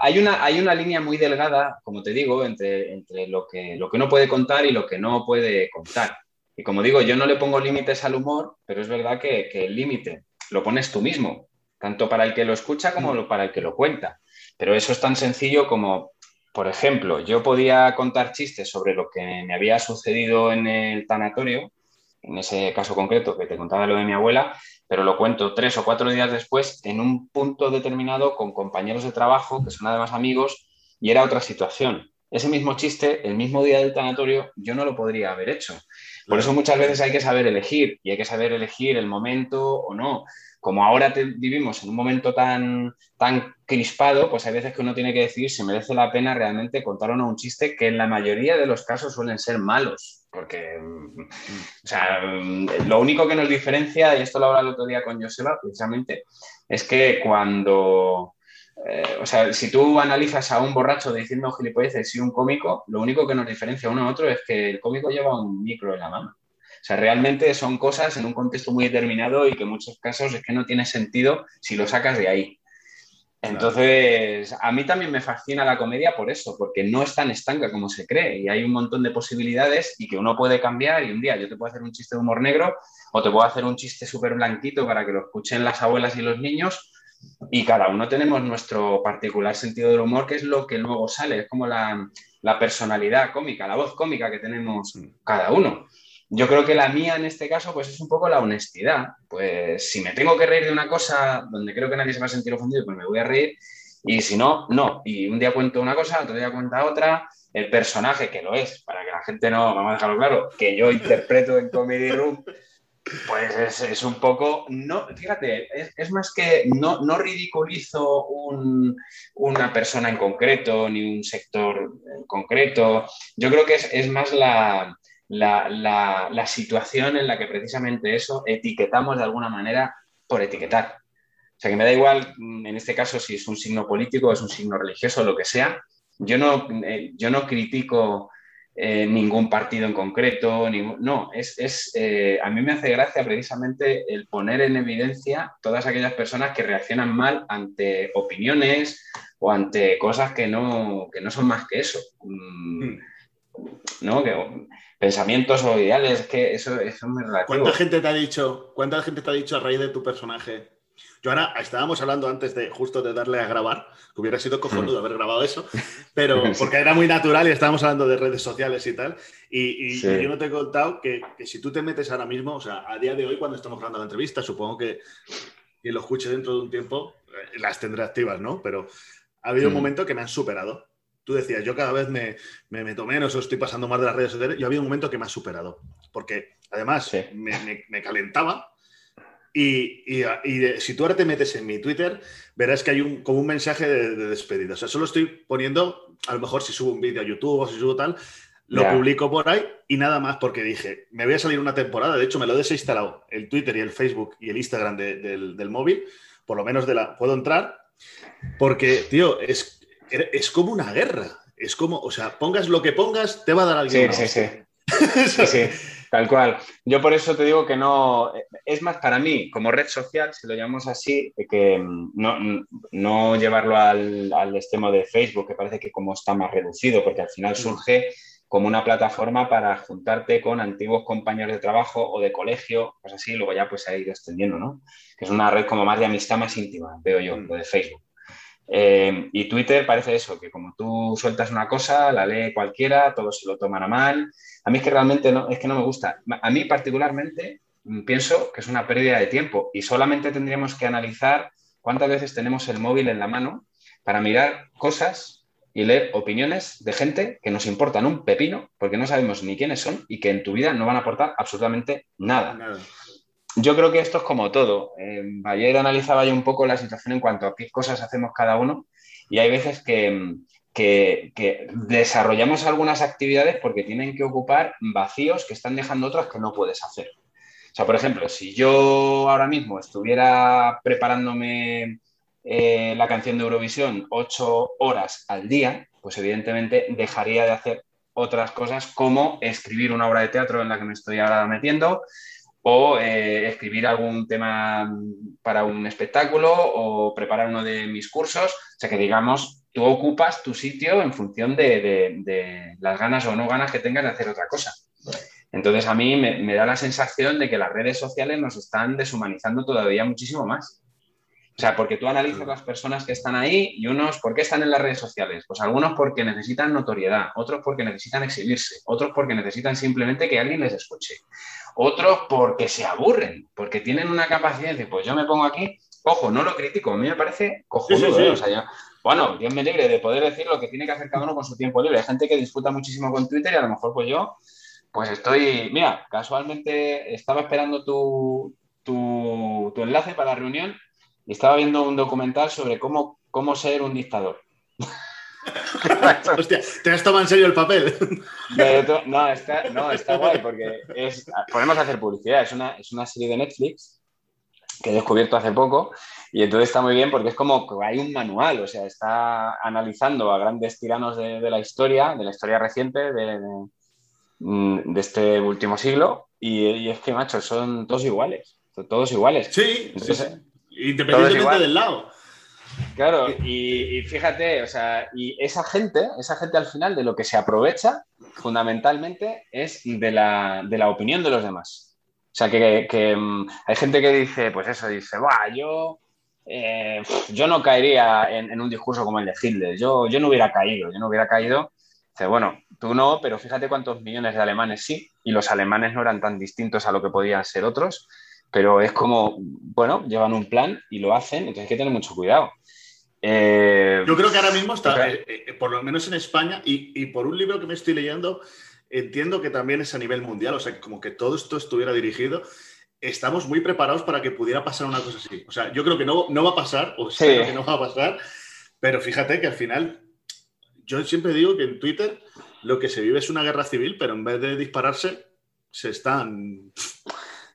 [SPEAKER 3] hay, una, hay una línea muy delgada, como te digo, entre, entre lo, que, lo que uno puede contar y lo que no puede contar. Y como digo, yo no le pongo límites al humor, pero es verdad que, que el límite lo pones tú mismo, tanto para el que lo escucha como mm. para el que lo cuenta. Pero eso es tan sencillo como, por ejemplo, yo podía contar chistes sobre lo que me había sucedido en el tanatorio, en ese caso concreto que te contaba lo de mi abuela, pero lo cuento tres o cuatro días después en un punto determinado con compañeros de trabajo que son además amigos y era otra situación. Ese mismo chiste, el mismo día del tanatorio, yo no lo podría haber hecho. Por eso muchas veces hay que saber elegir y hay que saber elegir el momento o no. Como ahora vivimos en un momento tan, tan crispado, pues hay veces que uno tiene que decir si merece la pena realmente contar o no un chiste que en la mayoría de los casos suelen ser malos. Porque, o sea, lo único que nos diferencia, y esto lo hablaba el otro día con Joseba, precisamente, es que cuando, eh, o sea, si tú analizas a un borracho diciendo gilipolleces y un cómico, lo único que nos diferencia uno a otro es que el cómico lleva un micro en la mano. O sea, realmente son cosas en un contexto muy determinado y que en muchos casos es que no tiene sentido si lo sacas de ahí. Entonces, a mí también me fascina la comedia por eso, porque no es tan estanca como se cree y hay un montón de posibilidades y que uno puede cambiar y un día yo te puedo hacer un chiste de humor negro o te puedo hacer un chiste súper blanquito para que lo escuchen las abuelas y los niños y cada uno tenemos nuestro particular sentido del humor, que es lo que luego sale, es como la, personalidad cómica, la voz cómica que tenemos cada uno. Yo creo que la mía en este caso pues es un poco la honestidad. Pues si me tengo que reír de una cosa donde creo que nadie se va a sentir ofendido, pues me voy a reír. Y si no, no. Y un día cuento una cosa, otro día cuenta otra. El personaje que lo es, para que la gente no, vamos a dejarlo claro, que yo interpreto en Comedy Room, pues es, un poco, no, fíjate, es, más que no, no ridiculizo una persona en concreto ni un sector en concreto. Yo creo que es, más la, situación en la que precisamente eso etiquetamos de alguna manera por etiquetar. O sea, que me da igual, mm, en este caso, si es un signo político, es un signo religioso, lo que sea. Yo no, eh, yo no critico eh, ningún partido en concreto, no, es, eh, a mí me hace gracia precisamente el poner en evidencia todas aquellas personas que reaccionan mal ante opiniones o ante cosas que no, que no son más que eso. Mm. ¿no? Que, pensamientos o ideales, que eso, es muy relativo.
[SPEAKER 4] ¿Cuánta gente te ha dicho, cuánta gente te ha dicho a raíz de tu personaje yo ahora estábamos hablando antes de justo de darle a grabar, que hubiera sido cojonudo haber grabado eso, pero porque era muy natural y estábamos hablando de redes sociales y tal. Y, yo no te he contado que, si tú te metes ahora mismo, o sea, a día de hoy, cuando estamos grabando la entrevista, supongo que y lo escuche dentro de un tiempo, eh, las tendré activas, ¿no? Pero ha habido un
[SPEAKER 3] Mm.
[SPEAKER 4] momento que me han superado. Tú decías, yo cada vez me, me meto menos o estoy pasando más de las redes sociales. Yo había un momento que me ha superado. Porque además
[SPEAKER 3] Sí.
[SPEAKER 4] me, me- me calentaba. Y, y- y de- si tú ahora te metes en mi Twitter, verás que hay un, como un mensaje de, de despedida. O sea, solo estoy poniendo, a lo mejor si subo un vídeo a YouTube o si subo tal, lo
[SPEAKER 3] Ya.
[SPEAKER 4] publico por ahí y nada más porque dije, me voy a salir una temporada. De hecho, me lo he desinstalado el Twitter y el Facebook y el Instagram de- del, del móvil. Por lo menos de la, puedo entrar. Porque, tío, es, es como una guerra. Es como, o sea, pongas lo que pongas, te va a dar alguien.
[SPEAKER 3] Sí. Sí, sí, tal cual. Yo por eso te digo que no, es más para mí, como red social, si lo llamamos así, que mm, no, no llevarlo al, al extremo de Facebook, que parece que como está más reducido, porque al final surge como una plataforma para juntarte con antiguos compañeros de trabajo o de colegio, pues así, luego ya pues se ha ido extendiendo, ¿no? Que es una red como más de amistad más íntima, veo yo, lo de Facebook. Eh, y Twitter parece eso, que como tú sueltas una cosa, la lee cualquiera, todos se lo toman a mal. A mí es que realmente no, es que no me gusta. A mí particularmente mm, pienso que es una pérdida de tiempo y solamente tendríamos que analizar cuántas veces tenemos el móvil en la mano para mirar cosas y leer opiniones de gente que nos importan un pepino porque no sabemos ni quiénes son y que en tu vida no van a aportar absolutamente nada.
[SPEAKER 4] Nada.
[SPEAKER 3] Yo creo que esto es como todo. Eh, ayer analizaba yo un poco la situación en cuanto a qué cosas hacemos cada uno y hay veces que, desarrollamos algunas actividades porque tienen que ocupar vacíos que están dejando otras que no puedes hacer. O sea, por ejemplo, si yo ahora mismo estuviera preparándome eh, la canción de Eurovisión ocho horas al día, pues evidentemente dejaría de hacer otras cosas como escribir una obra de teatro en la que me estoy ahora metiendo, o eh, escribir algún tema para un espectáculo o preparar uno de mis cursos. O sea que digamos, tú ocupas tu sitio en función de, de, las ganas o no ganas que tengas de hacer otra cosa. Entonces a mí me, me, da la sensación de que las redes sociales nos están deshumanizando todavía muchísimo más. O sea, porque tú analizas las personas que están ahí y unos, ¿por qué están en las redes sociales? Pues algunos porque necesitan notoriedad, otros porque necesitan exhibirse, otros porque necesitan simplemente que alguien les escuche, otros porque se aburren, porque tienen una capacidad de decir, pues yo me pongo aquí, ojo, no lo critico, a mí me parece cojonudo, sí, sí, sí. ¿eh? o sea, yo, bueno, Dios me libre de poder decir lo que tiene que hacer cada uno con su tiempo libre. Hay gente que disfruta muchísimo con Twitter y a lo mejor pues yo, pues estoy, mira, casualmente estaba esperando tu, tu, tu enlace para la reunión y estaba viendo un documental sobre cómo, cómo ser un dictador.
[SPEAKER 4] Hostia, ¿te has tomado en serio el papel?
[SPEAKER 3] No, está, no, está guay porque es, podemos hacer publicidad. Es una, es una serie de Netflix que he descubierto hace poco y entonces está muy bien porque es como que hay un manual, o sea, está analizando a grandes tiranos de, de la historia, de la historia reciente de, de, de este último siglo y, y, es que, macho, son todos iguales, todos iguales.
[SPEAKER 4] Sí, entonces, sí, sí. Independientemente del lado.
[SPEAKER 3] Claro, y, y, fíjate, o sea, y esa gente, esa gente al final de lo que se aprovecha fundamentalmente es de la, de la opinión de los demás. O sea, que, que um, hay gente que dice, pues eso, dice, Buah, yo, eh, yo no caería en, en, un discurso como el de Hitler, yo, yo no hubiera caído, yo no hubiera caído. Dice, bueno, tú no, pero fíjate cuántos millones de alemanes sí, y los alemanes no eran tan distintos a lo que podían ser otros pero es como, bueno, llevan un plan y lo hacen, entonces hay que tener mucho cuidado.
[SPEAKER 4] Eh, Yo creo que ahora mismo está, eh, eh, por lo menos en España, y, y, por un libro que me estoy leyendo, entiendo que también es a nivel mundial, o sea, como que todo esto estuviera dirigido. Estamos muy preparados para que pudiera pasar una cosa así. O sea, yo creo que no, no va a pasar, o sí. que no va a pasar, pero fíjate que al final, yo siempre digo que en Twitter lo que se vive es una guerra civil, pero en vez de dispararse, se están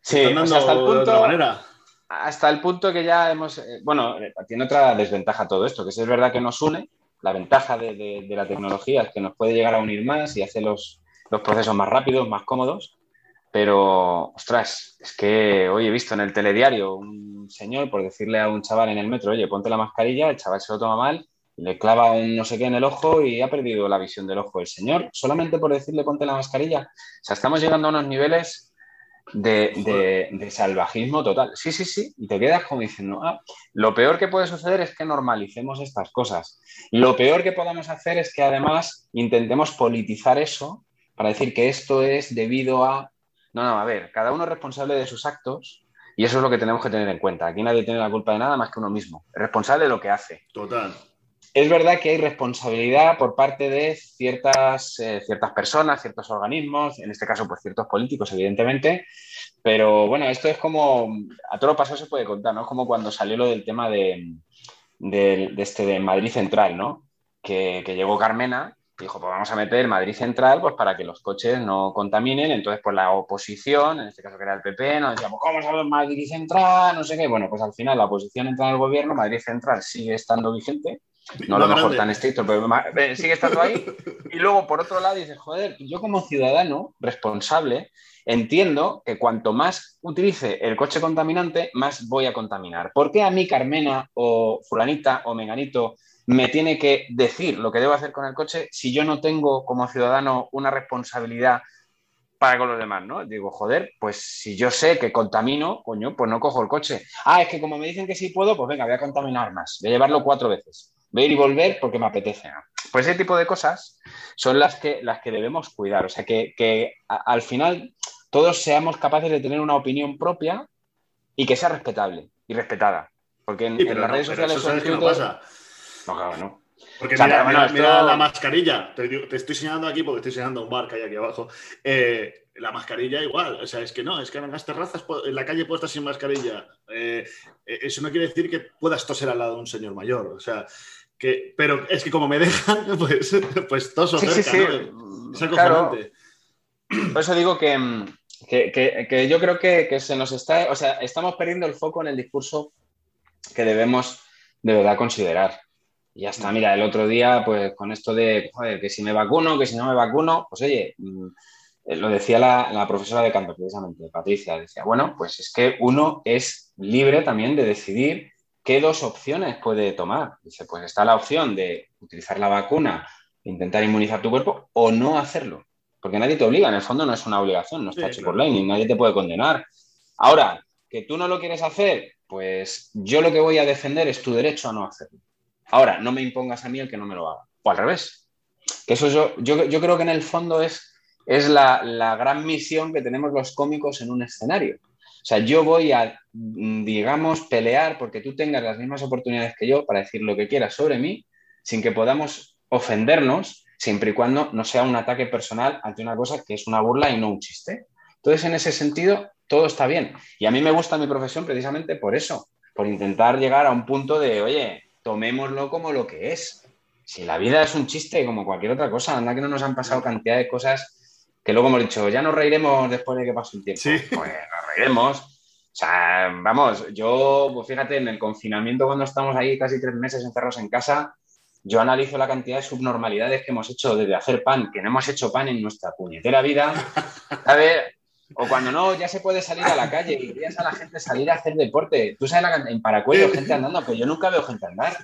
[SPEAKER 3] Sí, o sea, hasta el punto, hasta el punto que ya hemos, eh, bueno, tiene otra desventaja todo esto, que es verdad que nos une, la ventaja de, de, de, la tecnología es que nos puede llegar a unir más y hacer los, los, procesos más rápidos, más cómodos, pero, ostras, es que hoy he visto en el telediario un señor por decirle a un chaval en el metro, oye, ponte la mascarilla, el chaval se lo toma mal, le clava un no sé qué en el ojo y ha perdido la visión del ojo el señor, solamente por decirle ponte la mascarilla. O sea, estamos llegando a unos niveles de, de, de, salvajismo total. Sí, sí, sí. Y te quedas como diciendo, ah, lo peor que puede suceder es que normalicemos estas cosas. Lo peor que podamos hacer es que además intentemos politizar eso para decir que esto es debido a... No, no, a ver, cada uno es responsable de sus actos Y eso es lo que tenemos que tener en cuenta. Aquí nadie tiene la culpa de nada más que uno mismo. Es responsable de lo que hace.
[SPEAKER 4] Total.
[SPEAKER 3] Es verdad que hay responsabilidad por parte de ciertas, eh, ciertas personas, ciertos organismos, en este caso, pues ciertos políticos, evidentemente, pero bueno, esto es como, a todo paso se puede contar, ¿no? Es como cuando salió lo del tema de, de, este de Madrid Central, ¿no? Que, llegó Carmena dijo, pues vamos a meter Madrid Central pues para que los coches no contaminen. Entonces, pues la oposición, en este caso que era el PP, nos decía, pues ¿cómo sabemos Madrid Central? No sé qué. Bueno, pues al final la oposición entra en el gobierno, Madrid Central sigue estando vigente. No a lo mejor tan estricto, pero eh, sigue estando ahí. Y luego, por otro lado, dices, joder, yo como ciudadano responsable entiendo que cuanto más utilice el coche contaminante, más voy a contaminar. ¿Por qué a mí, Carmena o fulanita o menganito, me tiene que decir lo que debo hacer con el coche si yo no tengo como ciudadano una responsabilidad para con los demás, ¿no? Digo, joder, pues si yo sé que contamino, coño, pues no cojo el coche. Ah, es que como me dicen que sí puedo, pues venga, voy a contaminar más, voy a llevarlo cuatro veces, ir y volver porque me apetece. Pues ese tipo de cosas son las que, las que debemos cuidar. O sea, que, que al final todos seamos capaces de tener una opinión propia y que sea respetable y respetada. Porque en, las redes sociales...
[SPEAKER 4] Eso no pasa.
[SPEAKER 3] No, claro, no.
[SPEAKER 4] Porque mira, la mascarilla, te, estoy señalando aquí porque estoy señalando un bar que hay aquí abajo. Eh, la mascarilla igual, o sea, es que no, es que en las terrazas en la calle puedo estar sin mascarilla. Eh, eh, eso no quiere decir que puedas toser al lado de un señor mayor, o sea, que, pero es que como me dejan, pues, pues toso cerca, sí, ¿no? Es acojonante.
[SPEAKER 3] Por eso digo mm, que, yo creo que, se nos está, o sea, estamos perdiendo el foco en el discurso que debemos de verdad considerar. Y ya está, mira, el otro día, pues con esto de joder, que si me vacuno, que si no me vacuno, pues oye, mm, eh, lo decía la, profesora de canto, precisamente, Patricia, decía, bueno, pues es que uno es libre también de decidir qué dos opciones puede tomar. Dice, pues está la opción de utilizar la vacuna, intentar inmunizar tu cuerpo o no hacerlo. Porque nadie te obliga, en el fondo no es una obligación, no está hecho por ley, ni nadie te puede condenar. Ahora, que tú no lo quieres hacer, pues yo lo que voy a defender es tu derecho a no hacerlo. Ahora, no me impongas a mí el que no me lo haga. O al revés. Que eso yo, yo, creo que en el fondo es, es la, la, gran misión que tenemos los cómicos en un escenario. O sea, yo voy a, digamos, pelear porque tú tengas las mismas oportunidades que yo para decir lo que quieras sobre mí, sin que podamos ofendernos siempre y cuando no sea un ataque personal ante una cosa que es una burla y no un chiste. Entonces, en ese sentido, todo está bien. Y a mí me gusta mi profesión precisamente por eso, por intentar llegar a un punto de, oye, tomémoslo como lo que es. Si la vida es un chiste como cualquier otra cosa, anda que no nos han pasado cantidad de cosas que luego hemos dicho, ya nos reiremos después de que pase un tiempo.
[SPEAKER 4] Sí.
[SPEAKER 3] Pues nos reiremos. O sea, vamos, yo, pues fíjate, en el confinamiento cuando estamos ahí casi tres meses encerrados en casa, yo analizo la cantidad de subnormalidades que hemos hecho desde hacer pan, que no hemos hecho pan en nuestra puñetera vida, ¿sabes? O cuando no, ya se puede salir a la calle y veas a la gente salir a hacer deporte. Tú sabes la, en Paracuello gente andando, pero yo nunca veo gente andar.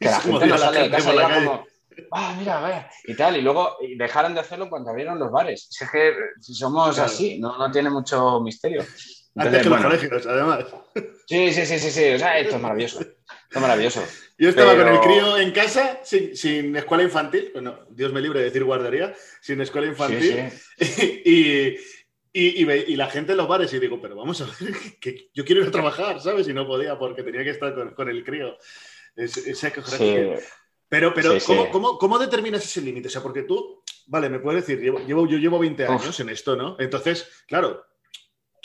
[SPEAKER 3] Que la gente no sale de casa y como, ah, mira, y tal. Y luego dejaron de hacerlo cuando abrieron los bares. Si es que si somos así, no, no tiene mucho misterio.
[SPEAKER 4] Antes que los colegios, además.
[SPEAKER 3] Sí, sí, sí, sí, sí. O sea, esto es maravilloso. Esto es maravilloso.
[SPEAKER 4] Yo estaba con el crío en casa, sin, escuela infantil, bueno, Dios me libre de decir guardería, sin escuela infantil, y, y, la gente en los bares, y digo, pero vamos a ver, que yo quiero ir a trabajar, ¿sabes? Y no podía porque tenía que estar con, el crío. Pero, pero ¿cómo, ¿cómo, determinas ese límite? O sea, porque tú, vale, me puedes decir, llevo, yo llevo 20 años en esto, ¿no? Entonces, claro,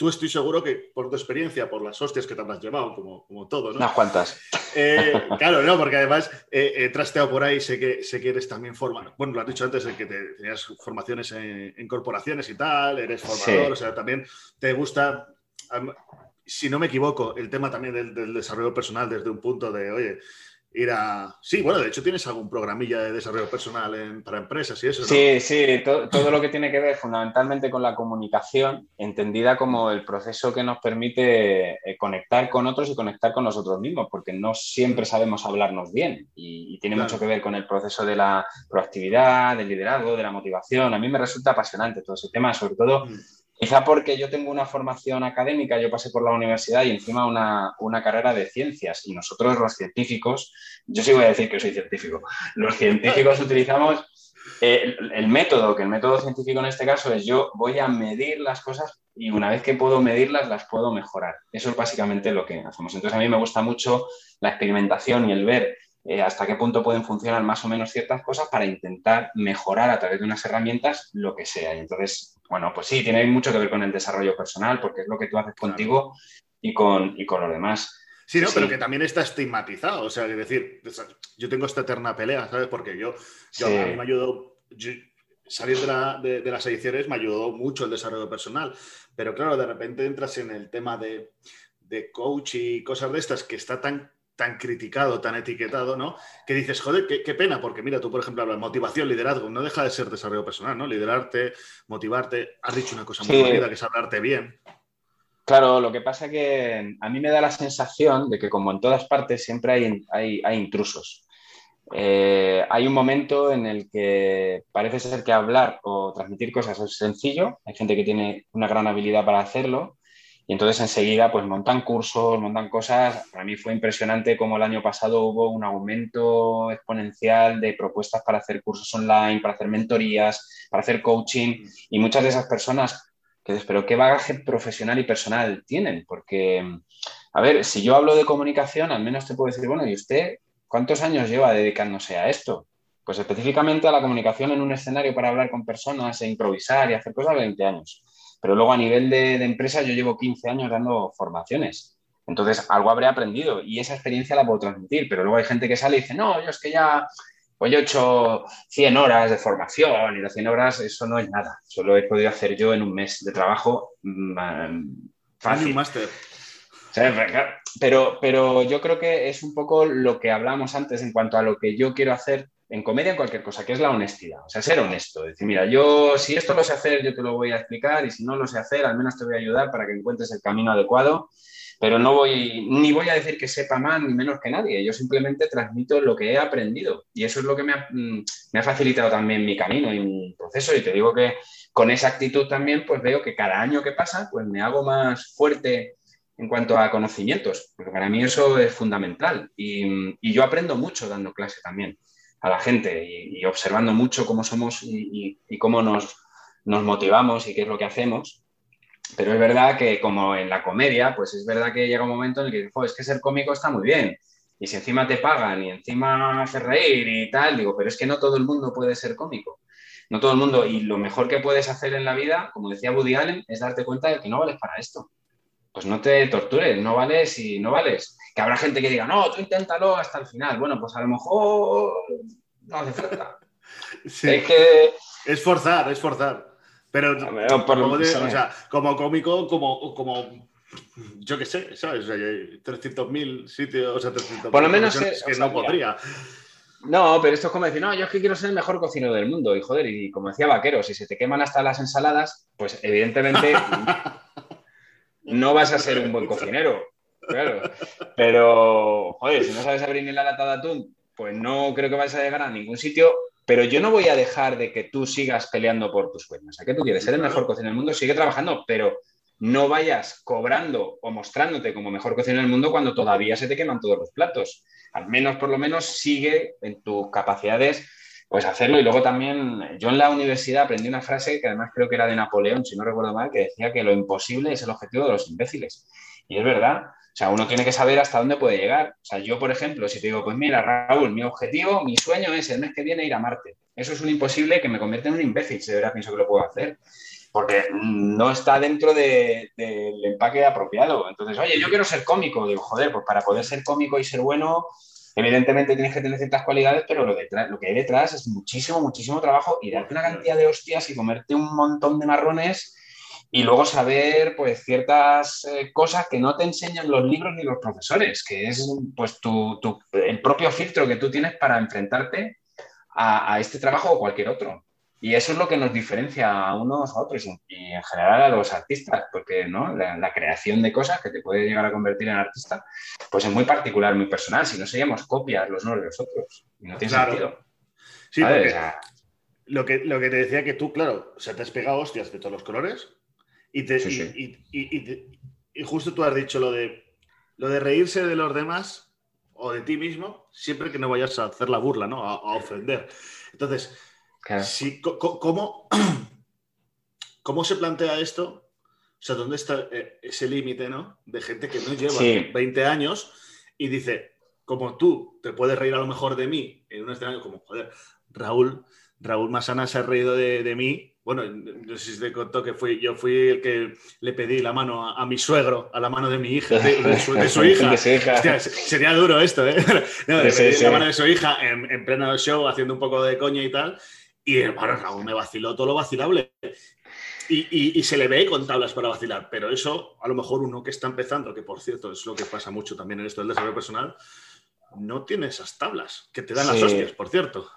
[SPEAKER 4] tú estoy seguro que por tu experiencia, por las hostias que te habrás llevado, como, como todo, ¿no?
[SPEAKER 3] Unas cuantas.
[SPEAKER 4] Eh, claro, no, porque además eh, he trasteado por ahí, sé que, sé que eres también formado. Bueno, lo has dicho antes, de que tenías formaciones en, corporaciones y tal, eres formador, o sea, también te gusta, si no me equivoco, el tema también del, del desarrollo personal desde un punto de, oye, ir a... Sí, bueno, de hecho tienes algún programilla de desarrollo personal para empresas y eso. ¿no?
[SPEAKER 3] Sí, sí, todo, lo que tiene que ver fundamentalmente con la comunicación, entendida como el proceso que nos permite eh, conectar con otros y conectar con nosotros mismos, porque no siempre sabemos hablarnos bien y, tiene mucho que ver con el proceso de la proactividad, del liderazgo, de la motivación. A mí me resulta apasionante todo ese tema, sobre todo... Mm. Quizá porque yo tengo una formación académica, yo pasé por la universidad y encima una, una, carrera de ciencias. Y nosotros los científicos, yo sí voy a decir que soy científico, los científicos utilizamos Eh, el, método, que el método científico en este caso es yo voy a medir las cosas y una vez que puedo medirlas, las puedo mejorar. Eso es básicamente lo que hacemos. Entonces, a mí me gusta mucho la experimentación y el ver eh, hasta qué punto pueden funcionar más o menos ciertas cosas para intentar mejorar a través de unas herramientas lo que sea. Y entonces, bueno, pues sí, tiene mucho que ver con el desarrollo personal, porque es lo que tú haces contigo y con, y con los demás.
[SPEAKER 4] Sí, no, pero que también está estigmatizado. O sea, es decir, yo tengo esta eterna pelea, ¿sabes? Porque yo, a mí me ayudó, salir de, de, las ediciones me ayudó mucho el desarrollo personal. Pero claro, de repente entras en el tema de, de coach y cosas de estas que está tan tan criticado, tan etiquetado, ¿no? Que dices, joder, qué, pena, porque mira, tú, por ejemplo, hablas motivación, liderazgo, no deja de ser desarrollo personal, ¿no? Liderarte, motivarte, has dicho una cosa muy bonita, que es hablarte bien.
[SPEAKER 3] Claro, lo que pasa que a mí me da la sensación de que como en todas partes siempre hay, hay, intrusos. Eh, hay un momento en el que parece ser que hablar o transmitir cosas es sencillo, hay gente que tiene una gran habilidad para hacerlo y entonces enseguida pues montan cursos, montan cosas. Para mí fue impresionante cómo el año pasado hubo un aumento exponencial de propuestas para hacer cursos online, para hacer mentorías, para hacer coaching y muchas de esas personas que pero qué bagaje profesional y personal tienen, porque, a ver, si yo hablo de comunicación, al menos te puedo decir, bueno, ¿y usted cuántos años lleva dedicándose a esto? Pues específicamente a la comunicación en un escenario para hablar con personas e improvisar y hacer cosas, 20 años. Pero luego a nivel de, de empresa yo llevo 15 años dando formaciones. Entonces, algo habré aprendido y esa experiencia la puedo transmitir, pero luego hay gente que sale y dice, no, yo es que ya pues yo he hecho 100 horas de formación y las 100 horas eso no es nada. Solo he podido hacer yo en un mes de trabajo mm, fácil. Un máster. Pero, pero yo creo que es un poco lo que hablamos antes en cuanto a lo que yo quiero hacer en comedia, en cualquier cosa, que es la honestidad. O sea, ser honesto. Decir, mira, yo si esto lo sé hacer, yo te lo voy a explicar y si no lo sé hacer, al menos te voy a ayudar para que encuentres el camino adecuado pero no voy, ni voy a decir que sepa más ni menos que nadie, yo simplemente transmito lo que he aprendido y eso es lo que me ha, mm, me ha, facilitado también mi camino y mi proceso. Y te digo que con esa actitud también pues veo que cada año que pasa pues me hago más fuerte en cuanto a conocimientos, porque para mí eso es fundamental. Y, y yo aprendo mucho dando clase también a la gente y, observando mucho cómo somos y, cómo nos, nos motivamos y qué es lo que hacemos pero es verdad que como en la comedia, pues es verdad que llega un momento en el que dices, es que ser cómico está muy bien. Y si encima te pagan y encima haces reír y tal, digo, pero es que no todo el mundo puede ser cómico. No todo el mundo. Y lo mejor que puedes hacer en la vida, como decía Woody Allen, es darte cuenta de que no vales para esto. Pues no te tortures, no vales y no vales. Que habrá gente que diga, no, tú inténtalo hasta el final. Bueno, pues a lo mejor no hace falta.
[SPEAKER 4] Es que... Es forzar, es forzar. Pero, como, cómico, como, como yo qué sé, ¿sabes? O 300.000 sitios, o sea, 300.000
[SPEAKER 3] Por lo menos es,
[SPEAKER 4] que no podría.
[SPEAKER 3] No, pero esto es como decir, no, yo es que quiero ser el mejor cocinero del mundo. Y joder, y como decía Vaquero, si se te queman hasta las ensaladas, pues evidentemente no vas a ser un buen cocinero. Claro. Pero, joder, si no sabes abrir ni la lata de atún, pues no creo que vayas a llegar a ningún sitio pero yo no voy a dejar de que tú sigas peleando por tus sueños. ¿A qué tú quieres? Ser el mejor cocinero del mundo, sigue trabajando, pero no vayas cobrando o mostrándote como mejor cocinero del mundo cuando todavía se te queman todos los platos. Al menos, por lo menos, sigue en tus capacidades pues hacerlo. Y luego también, yo en la universidad aprendí una frase que además creo que era de Napoleón, si no recuerdo mal, que decía que lo imposible es el objetivo de los imbéciles. Y es verdad, o sea, uno tiene que saber hasta dónde puede llegar. O sea, yo, por ejemplo, si te digo, pues mira, Raúl, mi objetivo, mi sueño es el mes que viene ir a Marte. Eso es un imposible que me convierte en un imbécil, si de verdad pienso que lo puedo hacer. Porque no está dentro del empaque apropiado. Entonces, oye, yo quiero ser cómico. Digo, joder, pues para poder ser cómico y ser bueno, evidentemente tienes que tener ciertas cualidades, pero lo, detrás, lo que hay detrás es muchísimo, muchísimo trabajo y darte una cantidad de hostias y comerte un montón de marrones y luego saber pues ciertas eh, cosas que no te enseñan los libros ni los profesores, que es pues tu, el propio filtro que tú tienes para enfrentarte a, este trabajo o cualquier otro. Y eso es lo que nos diferencia a unos a otros y en general a los artistas, porque ¿no? la, creación de cosas que te puede llegar a convertir en artista, pues es muy particular, muy personal. Si no seríamos copias los unos de los otros. Y no tiene sentido.
[SPEAKER 4] Sí, porque lo, que, lo que te decía que tú, claro, se te has pegado hostias de todos los colores, y, te, Y, justo tú has dicho lo de, lo de reírse de los demás o de ti mismo, siempre que no vayas a hacer la burla, ¿no? A, ofender. Entonces, Sí, ¿cómo, ¿Cómo se plantea esto? O sea, ¿dónde está eh, ese límite, ¿no? De gente que no lleva 20 años y dice, como tú te puedes reír a lo mejor de mí en un escenario como, joder, Raúl, Raúl Masana se ha reído de, mí. Bueno, no sé si te contó que fui, yo fui el que le pedí la mano a, mi suegro, a la mano de mi hija, de, su, hija. sería duro esto, ¿eh? No, le pedí la mano de su hija en, en, pleno show, haciendo un poco de coña y tal. Y bueno, Raúl me vaciló todo lo vacilable. Y, se le ve con tablas para vacilar, pero eso a lo mejor uno que está empezando, que por cierto es lo que pasa mucho también en esto del desarrollo personal, no tiene esas tablas, que te dan las hostias, por cierto.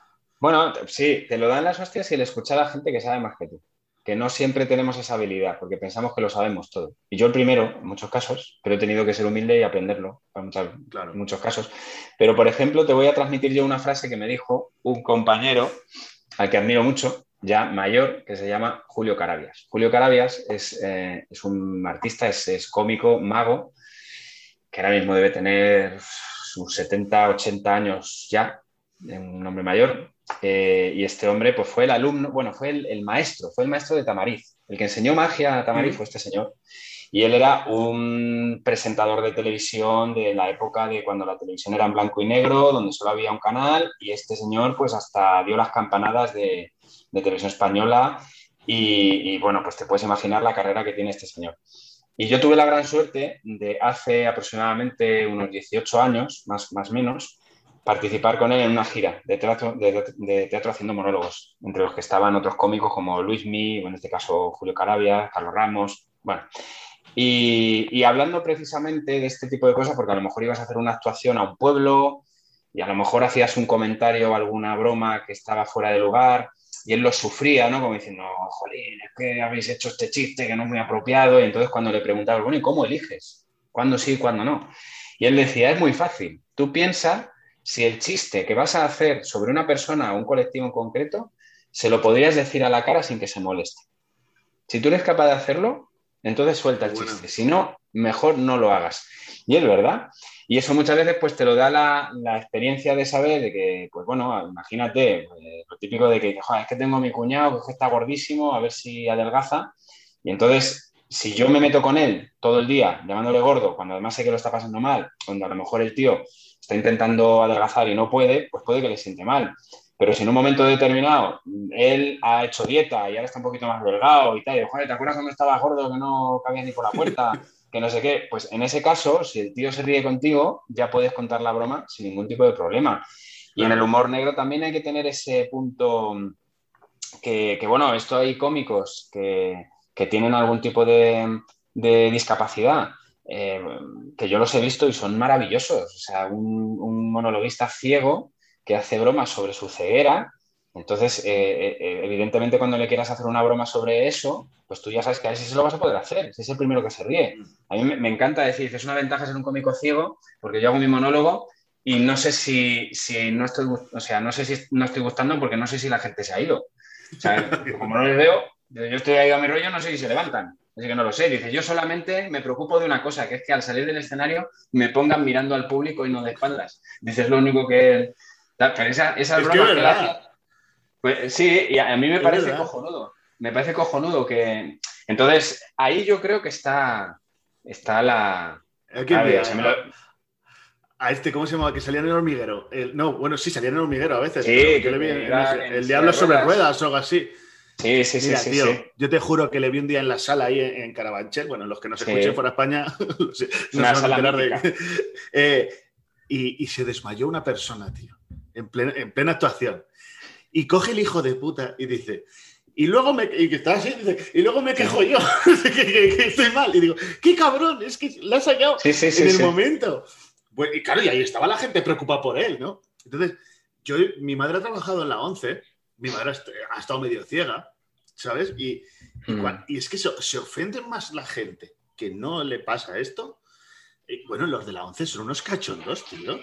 [SPEAKER 3] Bueno, sí, te lo dan las hostias y el escuchar a gente que sabe más que tú, que no siempre tenemos esa habilidad, porque pensamos que lo sabemos todo. Y yo el primero, en muchos casos, pero he tenido que ser humilde y aprenderlo, en, en muchos casos. Pero, por ejemplo, te voy a transmitir yo una frase que me dijo un compañero al que admiro mucho, ya mayor que se llama Julio Carabias. Julio Carabias es, eh, un artista, es, cómico, mago, que ahora mismo debe tener sus 70, 80 años ya, un hombre mayor. Eh, y este hombre pues, fue el alumno, bueno, fue el, maestro, fue el maestro de Tamariz. El que enseñó magia a Tamariz fue este señor. Y él era un presentador de televisión de la época de cuando la televisión era en blanco y negro, donde solo había un canal, y este señor pues hasta dio las campanadas de, de televisión española y, bueno, pues te puedes imaginar la carrera que tiene este señor. Y yo tuve la gran suerte de hace aproximadamente unos 18 años, más o menos, participar con él en una gira de teatro, de, teatro haciendo monólogos, entre los que estaban otros cómicos como Luis Mi, en este caso Julio Carabia, Carlos Ramos, bueno. Y, y, hablando precisamente de este tipo de cosas, porque a lo mejor ibas a hacer una actuación a un pueblo y a lo mejor hacías un comentario o alguna broma que estaba fuera de lugar y él lo sufría, ¿no? Como diciendo, jolín, es que habéis hecho este chiste que no es muy apropiado. Y entonces cuando le preguntaba, bueno, ¿y cómo eliges? ¿Cuándo sí y cuándo no? Y él decía, es muy fácil. Tú piensas si el chiste que vas a hacer sobre una persona o un colectivo en concreto, se lo podrías decir a la cara sin que se moleste. Si tú eres capaz de hacerlo, entonces suelta el chiste. Si no, mejor no lo hagas. Y es verdad. Y eso muchas veces pues te lo da la, experiencia de saber de que, pues bueno, imagínate, pues, lo típico de que, Joder, es que tengo a mi cuñado que está gordísimo, a ver si adelgaza. Y entonces, si yo me meto con él todo el día llamándole gordo, cuando además sé que lo está pasando mal, cuando a lo mejor el tío está intentando adelgazar y no puede, pues puede que le siente mal. Pero si en un momento determinado él ha hecho dieta y ahora está un poquito más delgado y tal, y, Joder, ¿te acuerdas cuando estaba gordo que no cabía ni por la puerta? que no sé qué, pues en ese caso, si el tío se ríe contigo, ya puedes contar la broma sin ningún tipo de problema. Y en el humor negro también hay que tener ese punto que, bueno, esto hay cómicos que, tienen algún tipo de, discapacidad, eh, que yo los he visto y son maravillosos. O sea, un, monologuista ciego que hace bromas sobre su ceguera entonces, eh, eh, evidentemente, cuando le quieras hacer una broma sobre eso, pues tú ya sabes que a ese se lo vas a poder hacer. es el primero que se ríe. A mí me, encanta decir, es una ventaja ser un cómico ciego, porque yo hago mi monólogo y no sé si, no estoy, o sea, no sé si no estoy gustando porque no sé si la gente se ha ido. Como no les veo, yo estoy ahí a mi rollo, no sé si se levantan. Así que no lo sé. Dice, yo solamente me preocupo de una cosa, que es que al salir del escenario me pongan mirando al público y no de espaldas. Dice, es lo único que... Pero esa, esa es broma que, pues sí, y a mí me parece cojonudo. Me parece cojonudo que. Entonces, ahí yo creo que está, está la.
[SPEAKER 4] a, este, ¿cómo se llamaba? Que salía en el hormiguero. no, bueno, sí, salía en el hormiguero a veces. Sí, el diablo sobre ruedas o algo así.
[SPEAKER 3] Sí, sí, sí, tío,
[SPEAKER 4] Yo te juro que le vi un día en la sala ahí en, Carabanchel. Bueno, los que no se escuchen fuera España, no se van a de. Eh, y, y, se desmayó una persona, tío, en plena, en plena actuación. Y coge el hijo de puta y dice, y luego me, y así, dice, y luego me quejo yo, que, estoy mal. Y digo, qué cabrón, es que la ha sacado en el momento. y claro, y ahí estaba la gente preocupada por él, ¿no? Entonces, yo, mi madre ha trabajado en la 11, mi madre ha estado medio ciega, ¿sabes? Y, y, mm. es que se, se, ofende más la gente que no le pasa esto. Y, bueno, los de la 11 son unos cachondos, tío.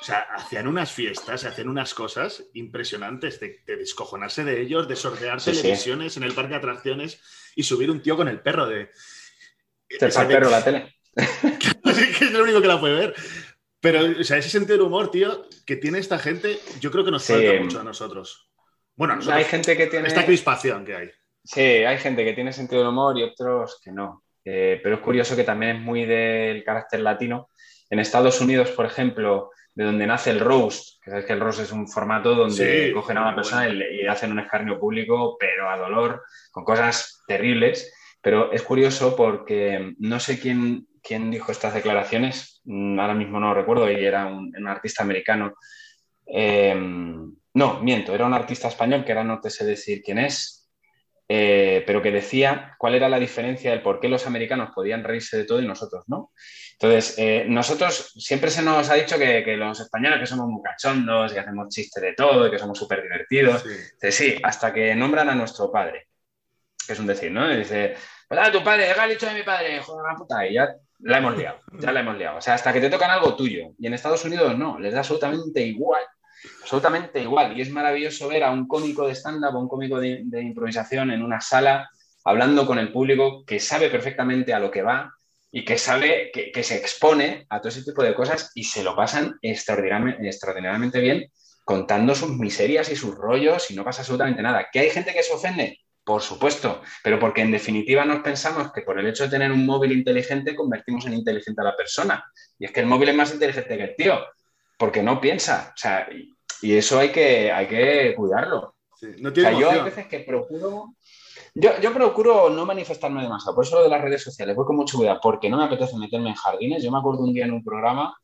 [SPEAKER 4] O sea, hacían unas fiestas, hacían unas cosas impresionantes de, descojonarse de ellos, de sortear televisiones en el parque de atracciones y subir un tío con el perro de.
[SPEAKER 3] el perro la tele.
[SPEAKER 4] que es lo único que la puede ver. Pero, o sea, ese sentido de humor, tío, que tiene esta gente, yo creo que nos falta mucho a nosotros. Bueno, nosotros-
[SPEAKER 3] hay gente que tiene...
[SPEAKER 4] esta crispación que hay.
[SPEAKER 3] Sí, hay gente que tiene sentido del humor y otros que no. Eh, pero es curioso que también es muy del carácter latino. En Estados Unidos, por ejemplo, de donde nace el roast, que sabes que el roast es un formato donde
[SPEAKER 4] Sí,
[SPEAKER 3] cogen a una persona
[SPEAKER 4] bueno.
[SPEAKER 3] y, hacen un escarnio público, pero a dolor, con cosas terribles. Pero es curioso porque no sé quién, quién dijo estas declaraciones, mm, ahora mismo no lo recuerdo, y era un, un artista americano. Eh, no, miento, era un artista español que ahora no te sé decir quién es, eh, pero que decía cuál era la diferencia del por qué los americanos podían reírse de todo y nosotros no. Entonces, eh, nosotros siempre se nos ha dicho que, que los españoles que somos muy cachondos, que hacemos chistes de todo y que somos súper divertidos.
[SPEAKER 4] Sí.
[SPEAKER 3] Sí, hasta que nombran a nuestro padre, que es un decir, ¿no? Y dice, hola, tu padre, ¿qué has dicho de mi padre? Joder, la puta, y ya la hemos liado, ya la hemos liado. O sea, hasta que te tocan algo tuyo. Y en Estados Unidos no, les da absolutamente igual, absolutamente igual. Y es maravilloso ver a un cómico de stand-up, a un cómico de, improvisación en una sala, hablando con el público que sabe perfectamente a lo que va y que sabe que, se expone a todo ese tipo de cosas y se lo pasan extraordinariamente, extraordinariamente bien contando sus miserias y sus rollos y no pasa absolutamente nada. ¿Que hay gente que se ofende? Por supuesto, pero porque en definitiva nos pensamos que por el hecho de tener un móvil inteligente convertimos en inteligente a la persona. Y es que el móvil es más inteligente que el tío, porque no piensa. O sea, y, eso hay que, hay que cuidarlo.
[SPEAKER 4] Sí, No
[SPEAKER 3] O
[SPEAKER 4] tiene
[SPEAKER 3] sea, yo hay veces que procuro. Yo, yo procuro no manifestarme demasiado, por eso lo de las redes sociales, voy con mucho cuidado, porque no me apetece meterme en jardines. Yo me acuerdo un día en un programa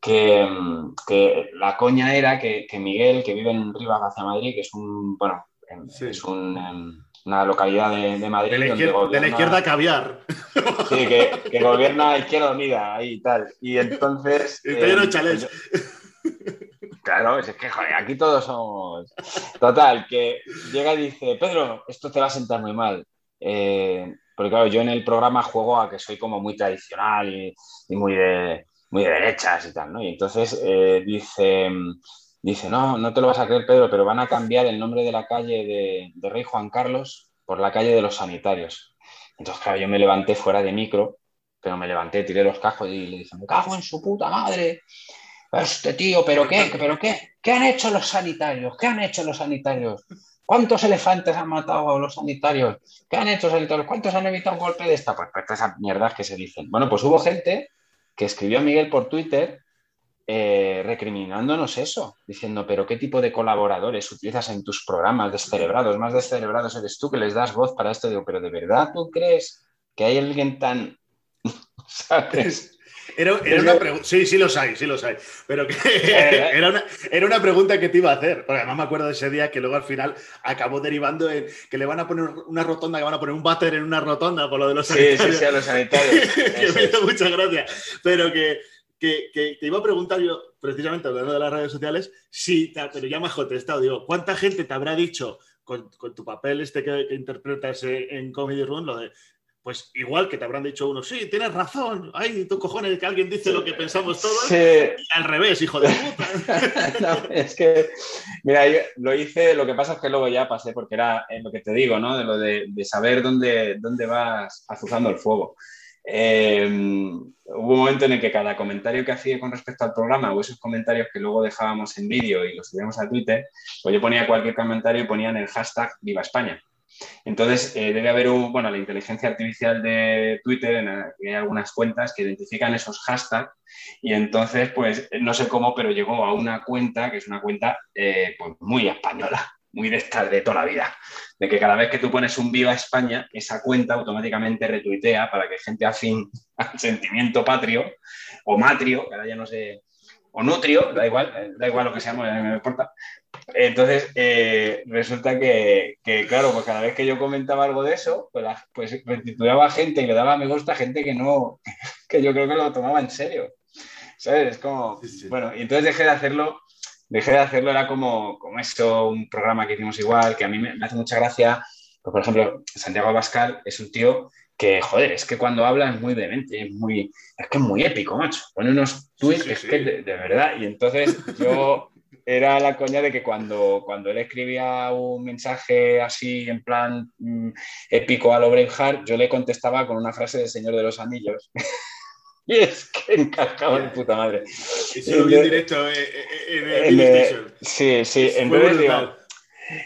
[SPEAKER 3] que, que la coña era que, que Miguel, que vive en Rivas hacia Madrid, que es un, bueno,
[SPEAKER 4] Sí.
[SPEAKER 3] es un, una localidad de, de Madrid.
[SPEAKER 4] De la, izquierda, de la
[SPEAKER 3] gobierna-
[SPEAKER 4] izquierda caviar.
[SPEAKER 3] Sí, que, que gobierna Izquierda Unida ahí y tal. Y entonces.
[SPEAKER 4] Está lleno de
[SPEAKER 3] eh,
[SPEAKER 4] chalés.
[SPEAKER 3] yo- Claro, es que joder, aquí todos somos. Total, que llega y dice: Pedro, esto te va a sentar muy mal. Eh, porque claro, yo en el programa juego a que soy como muy tradicional y, muy, de, muy de derechas y tal, ¿no? Y entonces eh, dice. Dice, no, no te lo vas a creer, Pedro, pero van a cambiar el nombre de la calle de, de Rey Juan Carlos por la calle de los sanitarios. Entonces, claro, yo me levanté fuera de micro, pero me levanté, tiré los cascos y le dije, me cago en su puta madre. Este tío, ¿pero qué? ¿Pero qué? ¿Qué han hecho los sanitarios? ¿Qué han hecho los sanitarios? ¿Cuántos elefantes han matado los sanitarios? ¿Qué han hecho los sanitarios? ¿Cuántos han evitado un golpe de esta? Pues, pues esas mierdas que se dicen. Bueno, pues hubo gente que escribió a Miguel por Twitter eh, recriminándonos eso, diciendo, pero ¿qué tipo de colaboradores utilizas en tus programas descerebrados? Más descerebrados eres tú que les das voz para esto. Digo, pero ¿de verdad tú crees que hay alguien tan... ¿Sabes?
[SPEAKER 4] Era, era una pregunta. Sí, sí los hay, sí los hay. Pero que era, una, era una pregunta que te iba a hacer. Porque además me acuerdo de ese día que luego al final acabó derivando en que le van a poner una rotonda, que van a poner un váter en una rotonda por lo de los
[SPEAKER 3] Sí, sí,
[SPEAKER 4] sanitarios.
[SPEAKER 3] sí, a los sanitarios.
[SPEAKER 4] que me hizo
[SPEAKER 3] es.
[SPEAKER 4] mucha gracia. Pero que, que, que te iba a preguntar yo, precisamente hablando de las redes sociales, sí, ta- pero ya me has contestado. Digo, ¿cuánta gente te habrá dicho con, con tu papel este que, que interpretas eh, en Comedy Room lo de. Pues igual que te habrán dicho uno, sí, tienes razón, ay, tu cojones, que alguien dice lo que pensamos todos,
[SPEAKER 3] Sí,
[SPEAKER 4] y al revés, hijo de puta.
[SPEAKER 3] No, es que, mira, yo lo hice, lo que pasa es que luego ya pasé, porque era eh, lo que te digo, ¿no? De lo de, de saber dónde, dónde vas azuzando el fuego. Eh, hubo un momento en el que cada comentario que hacía con respecto al programa o esos comentarios que luego dejábamos en vídeo y los subíamos a Twitter, pues yo ponía cualquier comentario y ponía en el hashtag Viva España. Entonces, eh, debe haber un, bueno, la inteligencia artificial de Twitter, en que hay algunas cuentas que identifican esos hashtags y entonces, pues, no sé cómo, pero llegó a una cuenta que es una cuenta eh, pues, muy española, muy de estas de toda la vida. De que cada vez que tú pones un Viva España, esa cuenta automáticamente retuitea para que gente afín al sentimiento patrio o matrio, que ahora ya no sé, o nutrio, da igual, eh, da igual lo que seamos, no me importa. Entonces, eh, resulta que, que, claro, pues cada vez que yo comentaba algo de eso, pues, la- pues restituyaba gente y le daba me gusta a gente que no, que yo creo que lo tomaba en serio. ¿Sabes? Es como,
[SPEAKER 4] Sí, sí.
[SPEAKER 3] bueno, y entonces dejé de hacerlo, dejé de hacerlo, era como, como esto, un programa que hicimos igual, que a mí me, me hace mucha gracia, pues, por ejemplo, Santiago Abascal es un tío que, joder, es que cuando habla es muy demente, es muy, es que es muy épico, macho. Pone unos tweets
[SPEAKER 4] sí,
[SPEAKER 3] es
[SPEAKER 4] sí.
[SPEAKER 3] que de, de verdad, y entonces yo era la coña de que cuando, cuando él escribía un mensaje así en plan mm, épico a lo Braveheart, yo le contestaba con una frase del Señor de los Anillos. y es que encajaba de puta madre.
[SPEAKER 4] Eso lo vi en directo eh, eh, en el
[SPEAKER 3] En, eh,
[SPEAKER 4] Station.
[SPEAKER 3] sí, sí,
[SPEAKER 4] Fue
[SPEAKER 3] entonces
[SPEAKER 4] brutal.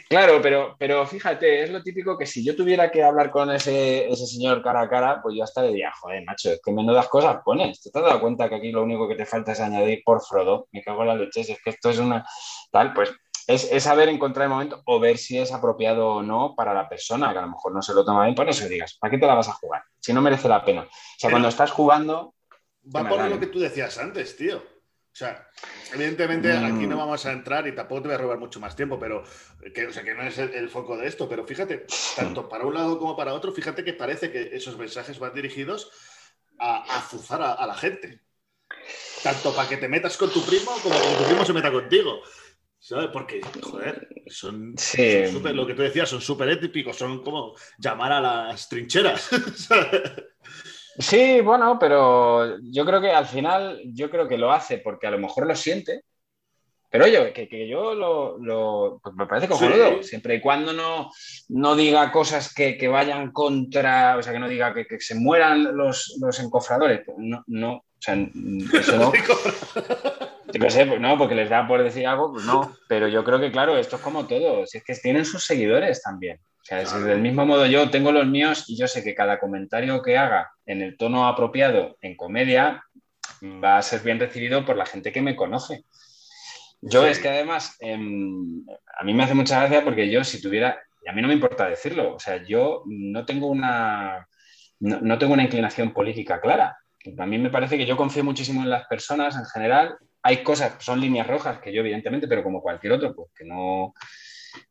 [SPEAKER 3] Claro, pero, pero fíjate, es lo típico que si yo tuviera que hablar con ese, ese señor cara a cara, pues yo hasta le diría, joder, macho, es que menudas cosas pones. ¿Te has dado cuenta que aquí lo único que te falta es añadir por Frodo? Me cago en la leche, es que esto es una tal, pues es, es, saber encontrar el momento o ver si es apropiado o no para la persona, que a lo mejor no se lo toma bien, no se digas, ¿para qué te la vas a jugar? Si no merece la pena. O sea, cuando estás jugando...
[SPEAKER 4] Va por lo que tú decías antes, tío. O sea, evidentemente aquí no mm. vamos a entrar y tampoco te voy a robar mucho más tiempo, pero que, o sea, que no es el, foco de esto, pero fíjate, tanto para un lado como para otro, fíjate que parece que esos mensajes van dirigidos a azuzar a la gente. Tanto para que te metas con tu primo como para que tu primo se meta contigo. ¿Sabes? Porque, joder, son, lo que tú decías, son súper éticos, son como llamar a las trincheras.
[SPEAKER 3] Sí, bueno, pero yo creo que al final, yo creo que lo hace porque a lo mejor lo siente. Pero oye, que, yo lo, pues me parece cojonudo, siempre y cuando no, no diga cosas que, vayan contra, o sea, que no diga que, se mueran los, los encofradores. No, no, o sea, eso no. Yo sé, pues no, porque les da por decir algo, pues no. Pero yo creo que, claro, esto es como todo. Si es que tienen sus seguidores también. O sea, del mismo modo yo tengo los míos y yo sé que cada comentario que haga en el tono apropiado en comedia va a ser bien recibido por la gente que me conoce. Yo es que además, em, a mí me hace mucha gracia porque yo si tuviera, y a mí no me importa decirlo, o sea, yo no tengo una, no tengo una inclinación política clara. A mí me parece que yo confío muchísimo en las personas en general hay cosas, son líneas rojas que yo evidentemente, pero como cualquier otro, pues que no,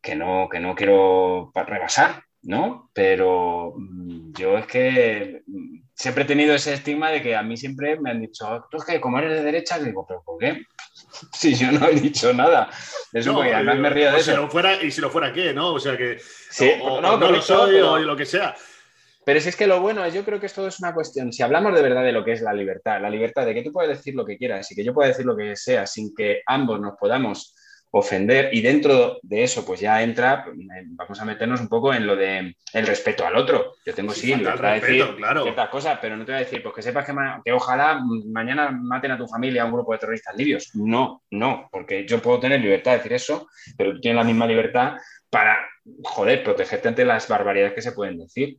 [SPEAKER 3] que no, que no quiero rebasar, ¿no? Pero mm, yo es que mm, siempre he tenido ese estigma de que a mí siempre me han dicho, tú es que como eres de derecha, digo, ¿pero por qué? Si yo no he dicho nada. Eso no, porque además me río de eso.
[SPEAKER 4] fuera, y si lo fuera, ¿qué? ¿No? O sea que. no, no lo soy o lo que sea.
[SPEAKER 3] Pero si es que lo bueno es, yo creo que esto es una cuestión, si hablamos de verdad de lo que es la libertad, la libertad de que tú puedes decir lo que quieras y que yo pueda decir lo que sea sin que ambos nos podamos ofender y dentro de eso pues ya entra, vamos a meternos un poco en lo de el respeto al otro. Yo tengo sí, libertad de decir claro. ciertas cosas, pero no te voy a decir, pues que sepas que, que, ojalá mañana maten a tu familia a un grupo de terroristas libios. No, no, porque yo puedo tener libertad de decir eso, pero tú tienes la misma libertad para, joder, protegerte ante las barbaridades que se pueden decir.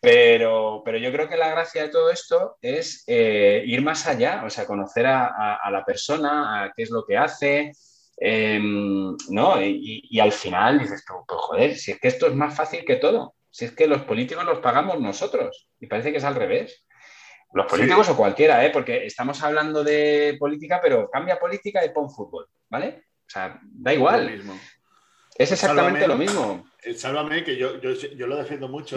[SPEAKER 3] Pero, pero yo creo que la gracia de todo esto es eh, ir más allá, o sea, conocer a, la persona, a qué es lo que hace, em, ¿no? Y, al final dices, pues joder, si es que esto es más fácil que todo, si es que los políticos los pagamos nosotros, y parece que es al revés. Los políticos o cualquiera, ¿eh? porque estamos hablando de política, pero cambia política y pon fútbol, ¿vale? O sea, da igual. Es exactamente lo mismo.
[SPEAKER 4] Sálvame, que yo, yo, lo defiendo mucho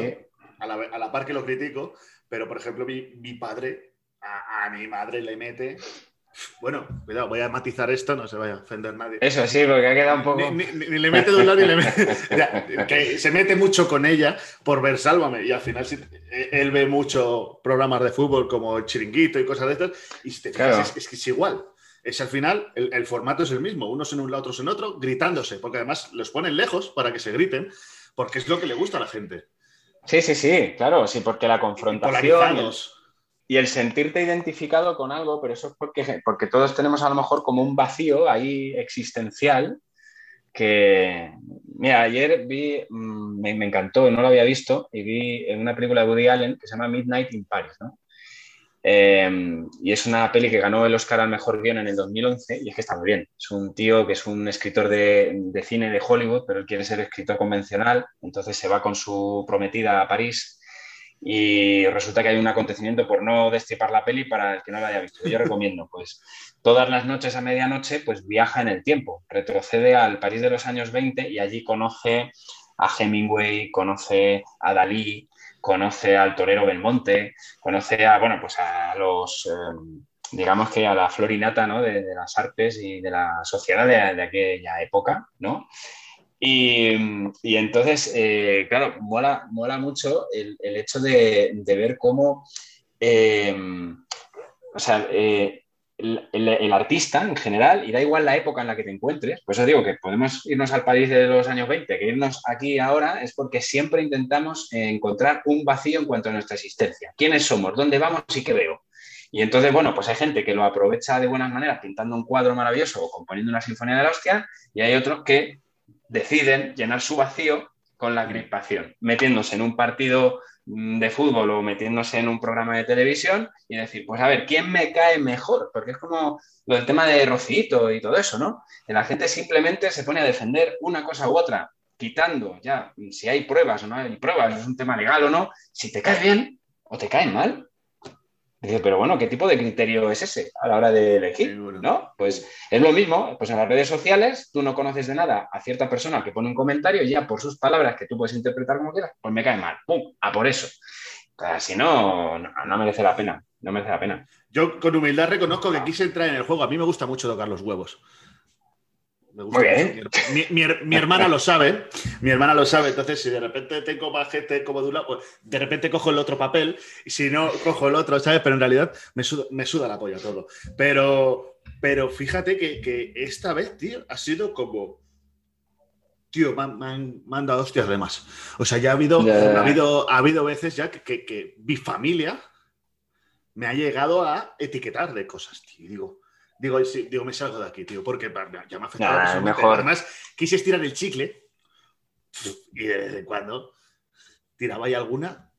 [SPEAKER 4] a la, par que lo critico, pero por ejemplo, mi, padre, a, mi madre le mete. Bueno, cuidado, voy a matizar esto, no se vaya a ofender nadie.
[SPEAKER 3] Eso sí, porque ha quedado un poco.
[SPEAKER 4] Ni, le mete de un lado ni le mete. que se mete mucho con ella por ver Sálvame. Y al final él ve mucho programas de fútbol como Chiringuito y cosas de estas. Y si te fijas, es, que es igual es al final el, formato es el mismo, unos en un lado, otros en otro, gritándose, porque además los ponen lejos para que se griten, porque es lo que le gusta a la gente.
[SPEAKER 3] Sí, sí, sí, claro, sí, porque la confrontación y el sentirte identificado con algo, pero eso es porque, porque todos tenemos a lo mejor como un vacío ahí existencial que, mira, ayer vi, mm, me, me, encantó, no lo había visto, y vi en una película de Woody Allen que se llama Midnight in Paris, ¿no? Em, y es una peli que ganó el Oscar al mejor guion en el 2011 y es que está muy bien. Es un tío que es un escritor de, cine de Hollywood, pero él quiere ser escritor convencional, entonces se va con su prometida a París y resulta que hay un acontecimiento por no destripar la peli para el que no la haya visto. Yo recomiendo, pues todas las noches a medianoche, pues viaja en el tiempo, retrocede al París de los años 20 y allí conoce a Hemingway, conoce a Dalí, conoce al torero Belmonte, conoce a, bueno, pues a los, em, digamos que a la florinata, ¿no? De, las artes y de la sociedad de, aquella época, ¿no? Y, entonces, eh, claro, mola, mola mucho el, hecho de, ver cómo, em, o sea, el, artista en general, y da igual la época en la que te encuentres, por eso digo que podemos irnos al París de los años 20, que irnos aquí ahora es porque siempre intentamos encontrar un vacío en cuanto a nuestra existencia. ¿Quiénes somos? ¿Dónde vamos y qué veo? Y entonces, bueno, pues hay gente que lo aprovecha de buenas maneras pintando un cuadro maravilloso o componiendo una sinfonía de la hostia, y hay otros que deciden llenar su vacío con la crispación, metiéndose en un partido de fútbol o metiéndose en un programa de televisión y decir, pues a ver, ¿quién me cae mejor? Porque es como lo del tema de Rocito y todo eso, ¿no? Que la gente simplemente se pone a defender una cosa u otra, quitando ya si hay pruebas o no hay pruebas, es un tema legal o no, si te cae bien o te cae mal, Dice, pero bueno, ¿qué tipo de criterio es ese a la hora de elegir? ¿No? Pues es lo mismo, pues en las redes sociales tú no conoces de nada a cierta persona que pone un comentario y ya por sus palabras que tú puedes interpretar como quieras, pues me cae mal. ¡Pum! A por eso. si no, no, merece la pena. No merece la pena.
[SPEAKER 4] Yo con humildad reconozco que quise entrar en el juego. A mí me gusta mucho tocar los huevos.
[SPEAKER 3] Muy bien.
[SPEAKER 4] Mi, hermana lo sabe, mi hermana lo sabe, entonces si de repente tengo más gente como de un lado, pues de repente cojo el otro papel y si no, cojo el otro, ¿sabes? Pero en realidad me suda, me suda la polla todo. Pero, pero fíjate que, esta vez, tío, ha sido como... Tío, me han, dado hostias de más. O sea, ya ha habido, ha habido, ha habido veces ya que, que mi familia me ha llegado a etiquetar de cosas, tío. Y digo, Digo, digo, me salgo de aquí, tío, porque ya me ha afectado.
[SPEAKER 3] mejor.
[SPEAKER 4] Además, quise estirar el chicle y de vez en cuando tiraba ahí alguna.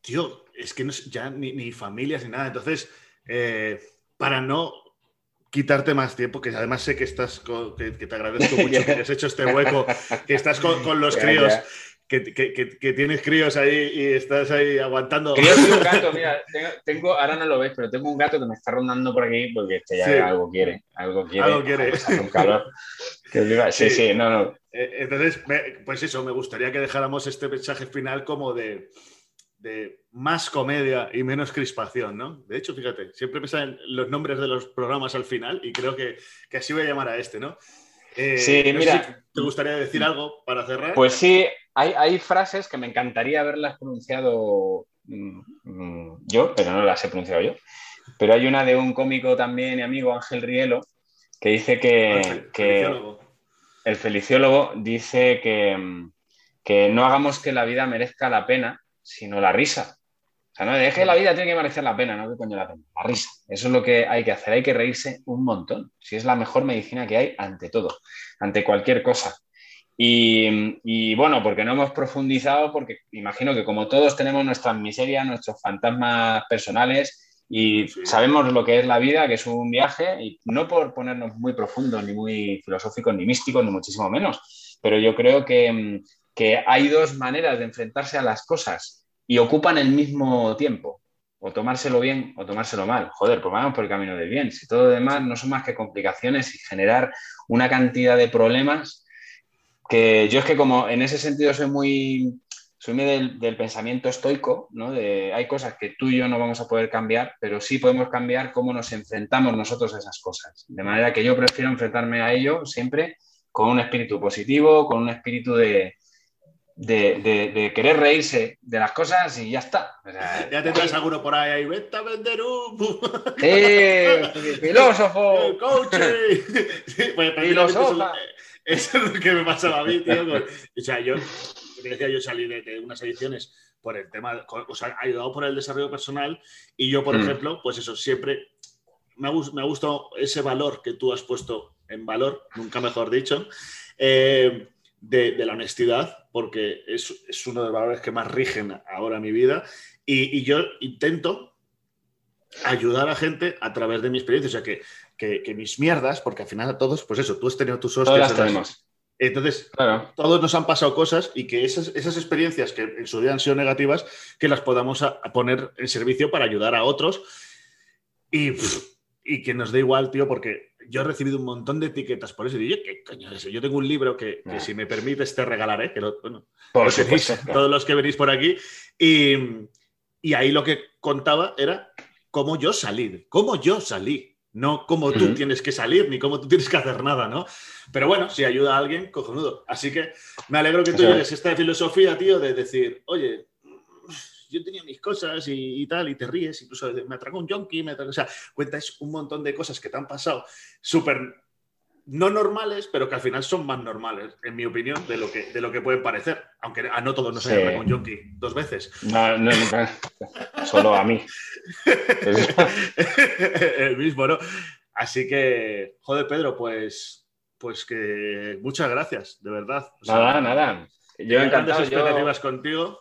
[SPEAKER 4] Tío, es que no, ya ni, familias ni nada. Entonces, eh, para no quitarte más tiempo, que además sé que estás que, te agradezco mucho que has hecho este hueco, que estás con, los críos que, tienes críos ahí y estás ahí aguantando.
[SPEAKER 3] Críos y un gato, mira, tengo, ahora no lo ves, pero tengo un gato que me está rondando por aquí porque este ya algo quiere, algo quiere.
[SPEAKER 4] Algo quiere.
[SPEAKER 3] un calor. sí, sí, no, no.
[SPEAKER 4] Eh, entonces, pues eso, me gustaría que dejáramos este mensaje final como de, de más comedia y menos crispación, ¿no? De hecho, fíjate, siempre me salen los nombres de los programas al final y creo que, que así voy a llamar a este, ¿no?
[SPEAKER 3] Eh, sí, mira.
[SPEAKER 4] ¿Te gustaría decir algo para cerrar?
[SPEAKER 3] Pues sí, hay, frases que me encantaría haberlas pronunciado mm, mm, yo, pero no las he pronunciado yo. Pero hay una de un cómico también y amigo, Ángel Rielo, que dice que, el feliciólogo dice que, mm, que, no hagamos que la vida merezca la pena, sino la risa. O sea, no deje la vida tiene que merecer la pena, no que coño la pena, la risa. Eso es lo que hay que hacer, hay que reírse un montón. Si es la mejor medicina que hay ante todo, ante cualquier cosa. Y, bueno, porque no hemos profundizado, porque imagino que como todos tenemos nuestras miserias, nuestros fantasmas personales y sabemos lo que es la vida, que es un viaje, y no por ponernos muy profundos, ni muy filosóficos, ni místicos, ni muchísimo menos, pero yo creo que, que hay dos maneras de enfrentarse a las cosas y ocupan el mismo tiempo o tomárselo bien o tomárselo mal. Joder, pues vamos por el camino del bien. Si todo lo demás no son más que complicaciones y generar una cantidad de problemas que yo es que como en ese sentido soy muy, soy muy del, pensamiento estoico, ¿no? De, hay cosas que tú y yo no vamos a poder cambiar, pero sí podemos cambiar cómo nos enfrentamos nosotros a esas cosas. De manera que yo prefiero enfrentarme a ello siempre con un espíritu positivo, con un espíritu de, de, querer reírse de las cosas y ya está.
[SPEAKER 4] ya tendrás alguno por ahí, ahí vete a vender un...
[SPEAKER 3] ¡Eh! ¡Filósofo!
[SPEAKER 4] ¡El coach! pues, Eso es lo que me pasaba a mí, tío. o sea, yo, decía, yo salí de, unas ediciones por el tema, o sea, ayudado por el desarrollo personal y yo, por mm. ejemplo, pues eso, siempre me ha, me ha, gustado ese valor que tú has puesto en valor, nunca mejor dicho, eh, de, la honestidad, porque es, es, uno de los valores que más rigen ahora mi vida y, y yo intento ayudar a gente a través de mi experiencia. O sea, que que, mis mierdas, porque al final a todos, pues eso, tú has tenido tus
[SPEAKER 3] hostias. tenemos.
[SPEAKER 4] Entonces, todos nos han pasado cosas y que esas, esas, experiencias que en su día han sido negativas, que las podamos poner en servicio para ayudar a otros y, y, que nos dé igual, tío, porque yo he recibido un montón de etiquetas por eso. Y yo, ¿qué coño es eso? Yo tengo un libro que, que si me permites te regalaré, que bueno,
[SPEAKER 3] por
[SPEAKER 4] todos los que venís por aquí. Y, y ahí lo que contaba era cómo yo salí, cómo yo salí no como tú tienes que salir ni cómo tú tienes que hacer nada, ¿no? Pero bueno, si ayuda a alguien, cojonudo. Así que me alegro que tú lleves esta filosofía, tío, de decir, oye, yo tenía mis cosas y, tal, y te ríes, incluso me atracó un junkie, me o sea, cuentas un montón de cosas que te han pasado súper no normales, pero que al final son más normales, en mi opinión, de lo que, de lo que pueden parecer. Aunque a no todos nos sí. haya un junkie dos veces.
[SPEAKER 3] No, no, solo a mí.
[SPEAKER 4] El mismo, ¿no? Así que, joder, Pedro, pues pues que muchas gracias, de verdad.
[SPEAKER 3] nada, nada. Yo encantado.
[SPEAKER 4] expectativas contigo.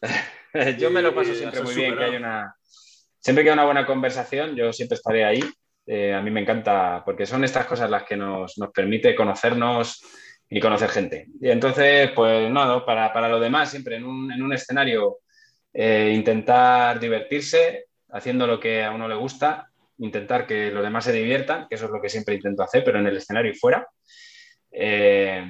[SPEAKER 3] yo me lo paso siempre muy bien, que hay una... Siempre que hay una buena conversación, yo siempre estaré ahí. Eh, a mí me encanta, porque son estas cosas las que nos, nos permite conocernos y conocer gente. Y entonces, pues nada, para, para lo demás, siempre en un, en un escenario, eh, intentar divertirse, haciendo lo que a uno le gusta, intentar que los demás se diviertan, que eso es lo que siempre intento hacer, pero en el escenario y fuera. Eh,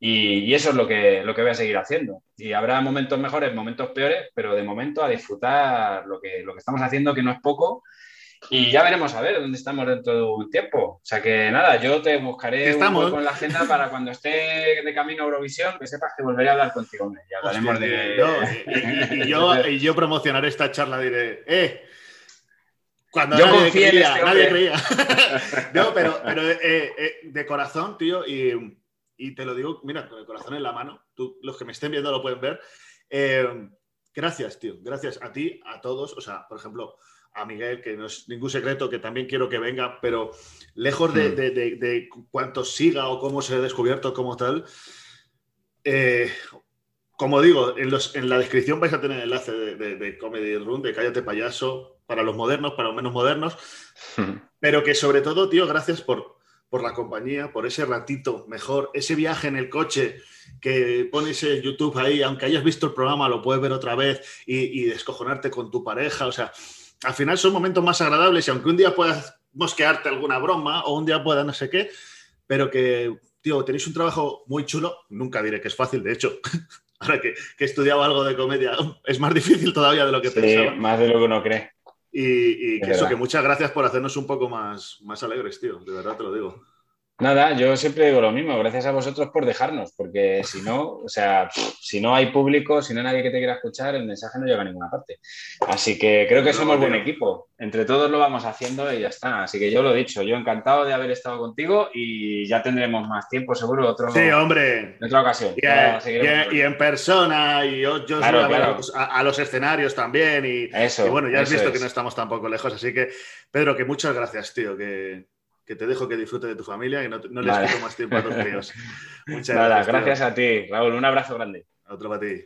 [SPEAKER 3] y, eso es lo que, lo que voy a seguir haciendo. Y habrá momentos mejores, momentos peores, pero de momento a disfrutar lo que, lo que estamos haciendo, que no es poco. Y ya veremos a ver dónde estamos dentro de un tiempo. O sea que nada, yo te buscaré un con la agenda para cuando esté de camino a Eurovisión, que sepas que volveré a hablar contigo. Y hablaremos
[SPEAKER 4] de. y, yo, y yo promocionaré esta charla, diré, ¡eh!
[SPEAKER 3] Cuando Yo nadie creía,
[SPEAKER 4] este nadie creía. no, pero, pero eh, eh, de corazón, tío, y, y, te lo digo, mira, con el corazón en la mano, tú, los que me estén viendo lo pueden ver. Eh, gracias, tío, gracias a ti, a todos. O sea, por ejemplo, a Miguel, que no es ningún secreto, que también quiero que venga, pero lejos de, hmm. de, de, de cuánto siga o cómo se ha descubierto como tal, como digo, en, los, en, la descripción vais a tener el enlace de, Comedy Room, de Cállate Payaso, para los modernos, para los menos modernos. Pero que sobre todo, tío, gracias por, por la compañía, por ese ratito mejor, ese viaje en el coche que pones en YouTube ahí, aunque hayas visto el programa, lo puedes ver otra vez y, descojonarte con tu pareja. O sea, al final son momentos más agradables y aunque un día puedas mosquearte alguna broma o un día pueda no sé qué, pero que, tío, tenéis un trabajo muy chulo. Nunca diré que es fácil, de hecho. Ahora que, que, he estudiado algo de comedia, es más difícil todavía de lo que sí,
[SPEAKER 3] Más de lo que uno cree.
[SPEAKER 4] Y, que eso, que muchas gracias por hacernos un poco más, más alegres, tío. De verdad te lo digo.
[SPEAKER 3] Nada, yo siempre digo lo mismo, gracias a vosotros por dejarnos, porque si no, o sea, si no hay público, si no hay nadie que te quiera escuchar, el mensaje no llega a ninguna parte. Así que creo que somos buen equipo. Entre todos lo vamos haciendo y ya está. Así que yo lo he dicho, yo encantado de haber estado contigo y ya tendremos más tiempo, seguro, otro,
[SPEAKER 4] sí, hombre.
[SPEAKER 3] en otra ocasión.
[SPEAKER 4] Y, en persona, y yo, yo A, los escenarios también. Y,
[SPEAKER 3] eso,
[SPEAKER 4] bueno, ya has visto que no estamos tampoco lejos, así que, Pedro, que muchas gracias, tío, que que te dejo que disfrute de tu familia y no, no les quito más tiempo a tus tíos.
[SPEAKER 3] Muchas Nada, gracias. a ti, Raúl. Un abrazo grande.
[SPEAKER 4] Otro para ti.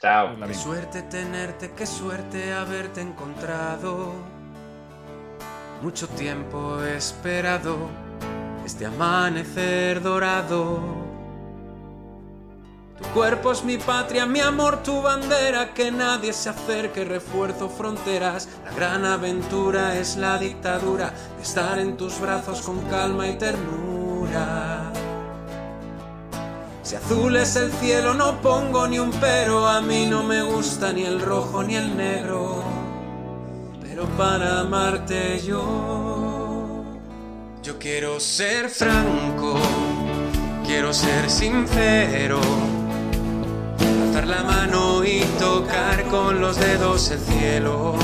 [SPEAKER 3] Chao.
[SPEAKER 6] Qué suerte tenerte, qué suerte haberte encontrado. Mucho tiempo he esperado este amanecer dorado tu cuerpo es mi patria, mi amor, tu bandera, que nadie se acerque, refuerzo fronteras. La gran aventura es la dictadura de estar en tus brazos con calma y ternura. Si azul es el cielo, no pongo ni un pero, a mí no me gusta ni el rojo ni el negro. Pero para amarte yo, yo quiero ser franco, quiero ser sincero la mano y tocar con los dedos el cielo.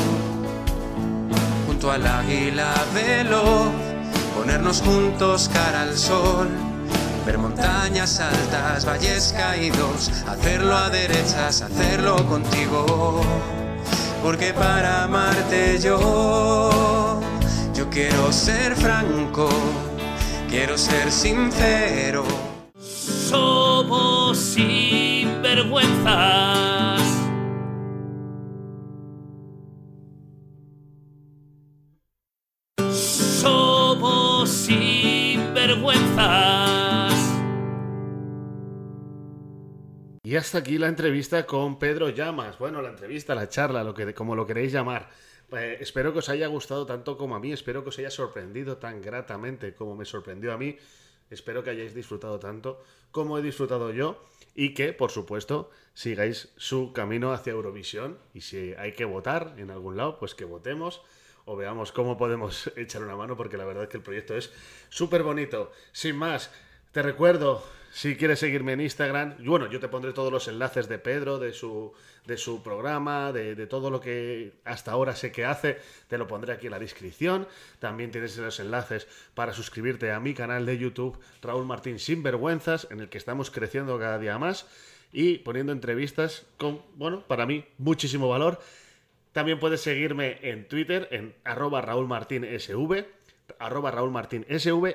[SPEAKER 6] Junto al águila veloz, ponernos juntos cara al sol. Ver montañas altas, valles caídos, hacerlo a derechas, hacerlo contigo. Porque para amarte yo, yo quiero ser franco, quiero ser sincero.
[SPEAKER 1] Somos vergüenzas. Somos sinvergüenzas.
[SPEAKER 4] Y hasta aquí la entrevista con Pedro Llamas. Bueno, la entrevista, la charla, lo que, como lo queréis llamar. Eh, espero que os haya gustado tanto como a mí, espero que os haya sorprendido tan gratamente como me sorprendió a mí. Espero que hayáis disfrutado tanto como he disfrutado yo y que, por supuesto, sigáis su camino hacia Eurovisión. Y si hay que votar en algún lado, pues que votemos o veamos cómo podemos echar una mano, porque la verdad es que el proyecto es súper bonito. Sin más, te recuerdo si quieres seguirme en Instagram, bueno, yo te pondré todos los enlaces de Pedro, de su, de su programa, de, todo lo que hasta ahora sé que hace, te lo pondré aquí en la descripción. También tienes los enlaces para suscribirte a mi canal de YouTube, Raúl Martín Sinvergüenzas, en el que estamos creciendo cada día más y poniendo entrevistas con, bueno, para mí, muchísimo valor. También puedes seguirme en Twitter, en arroba Raúl Martín SV
[SPEAKER 2] arroba Raúl Martín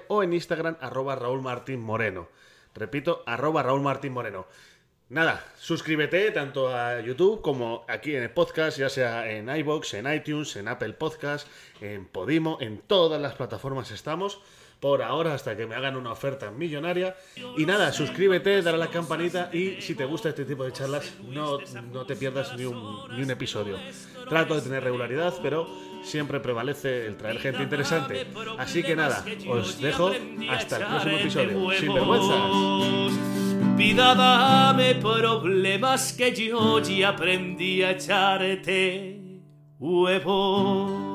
[SPEAKER 2] o en Instagram arroba Raúl Martín Moreno. Repito, arroba Raúl Martín Moreno. Nada, suscríbete tanto a YouTube como aquí en el podcast, ya sea en iBox, en iTunes, en Apple Podcast, en Podimo, en todas las plataformas estamos. Por ahora, hasta que me hagan una oferta millonaria. Y nada, suscríbete, dale a la campanita y si te gusta este tipo de charlas, no, no te pierdas ni un, ni un episodio. Trato de tener regularidad, pero siempre prevalece el traer gente interesante. Así que nada, os dejo hasta el próximo episodio. Sin vergüenzas.
[SPEAKER 1] Vida, dame problemas que yo ya aprendí a echarte huevos.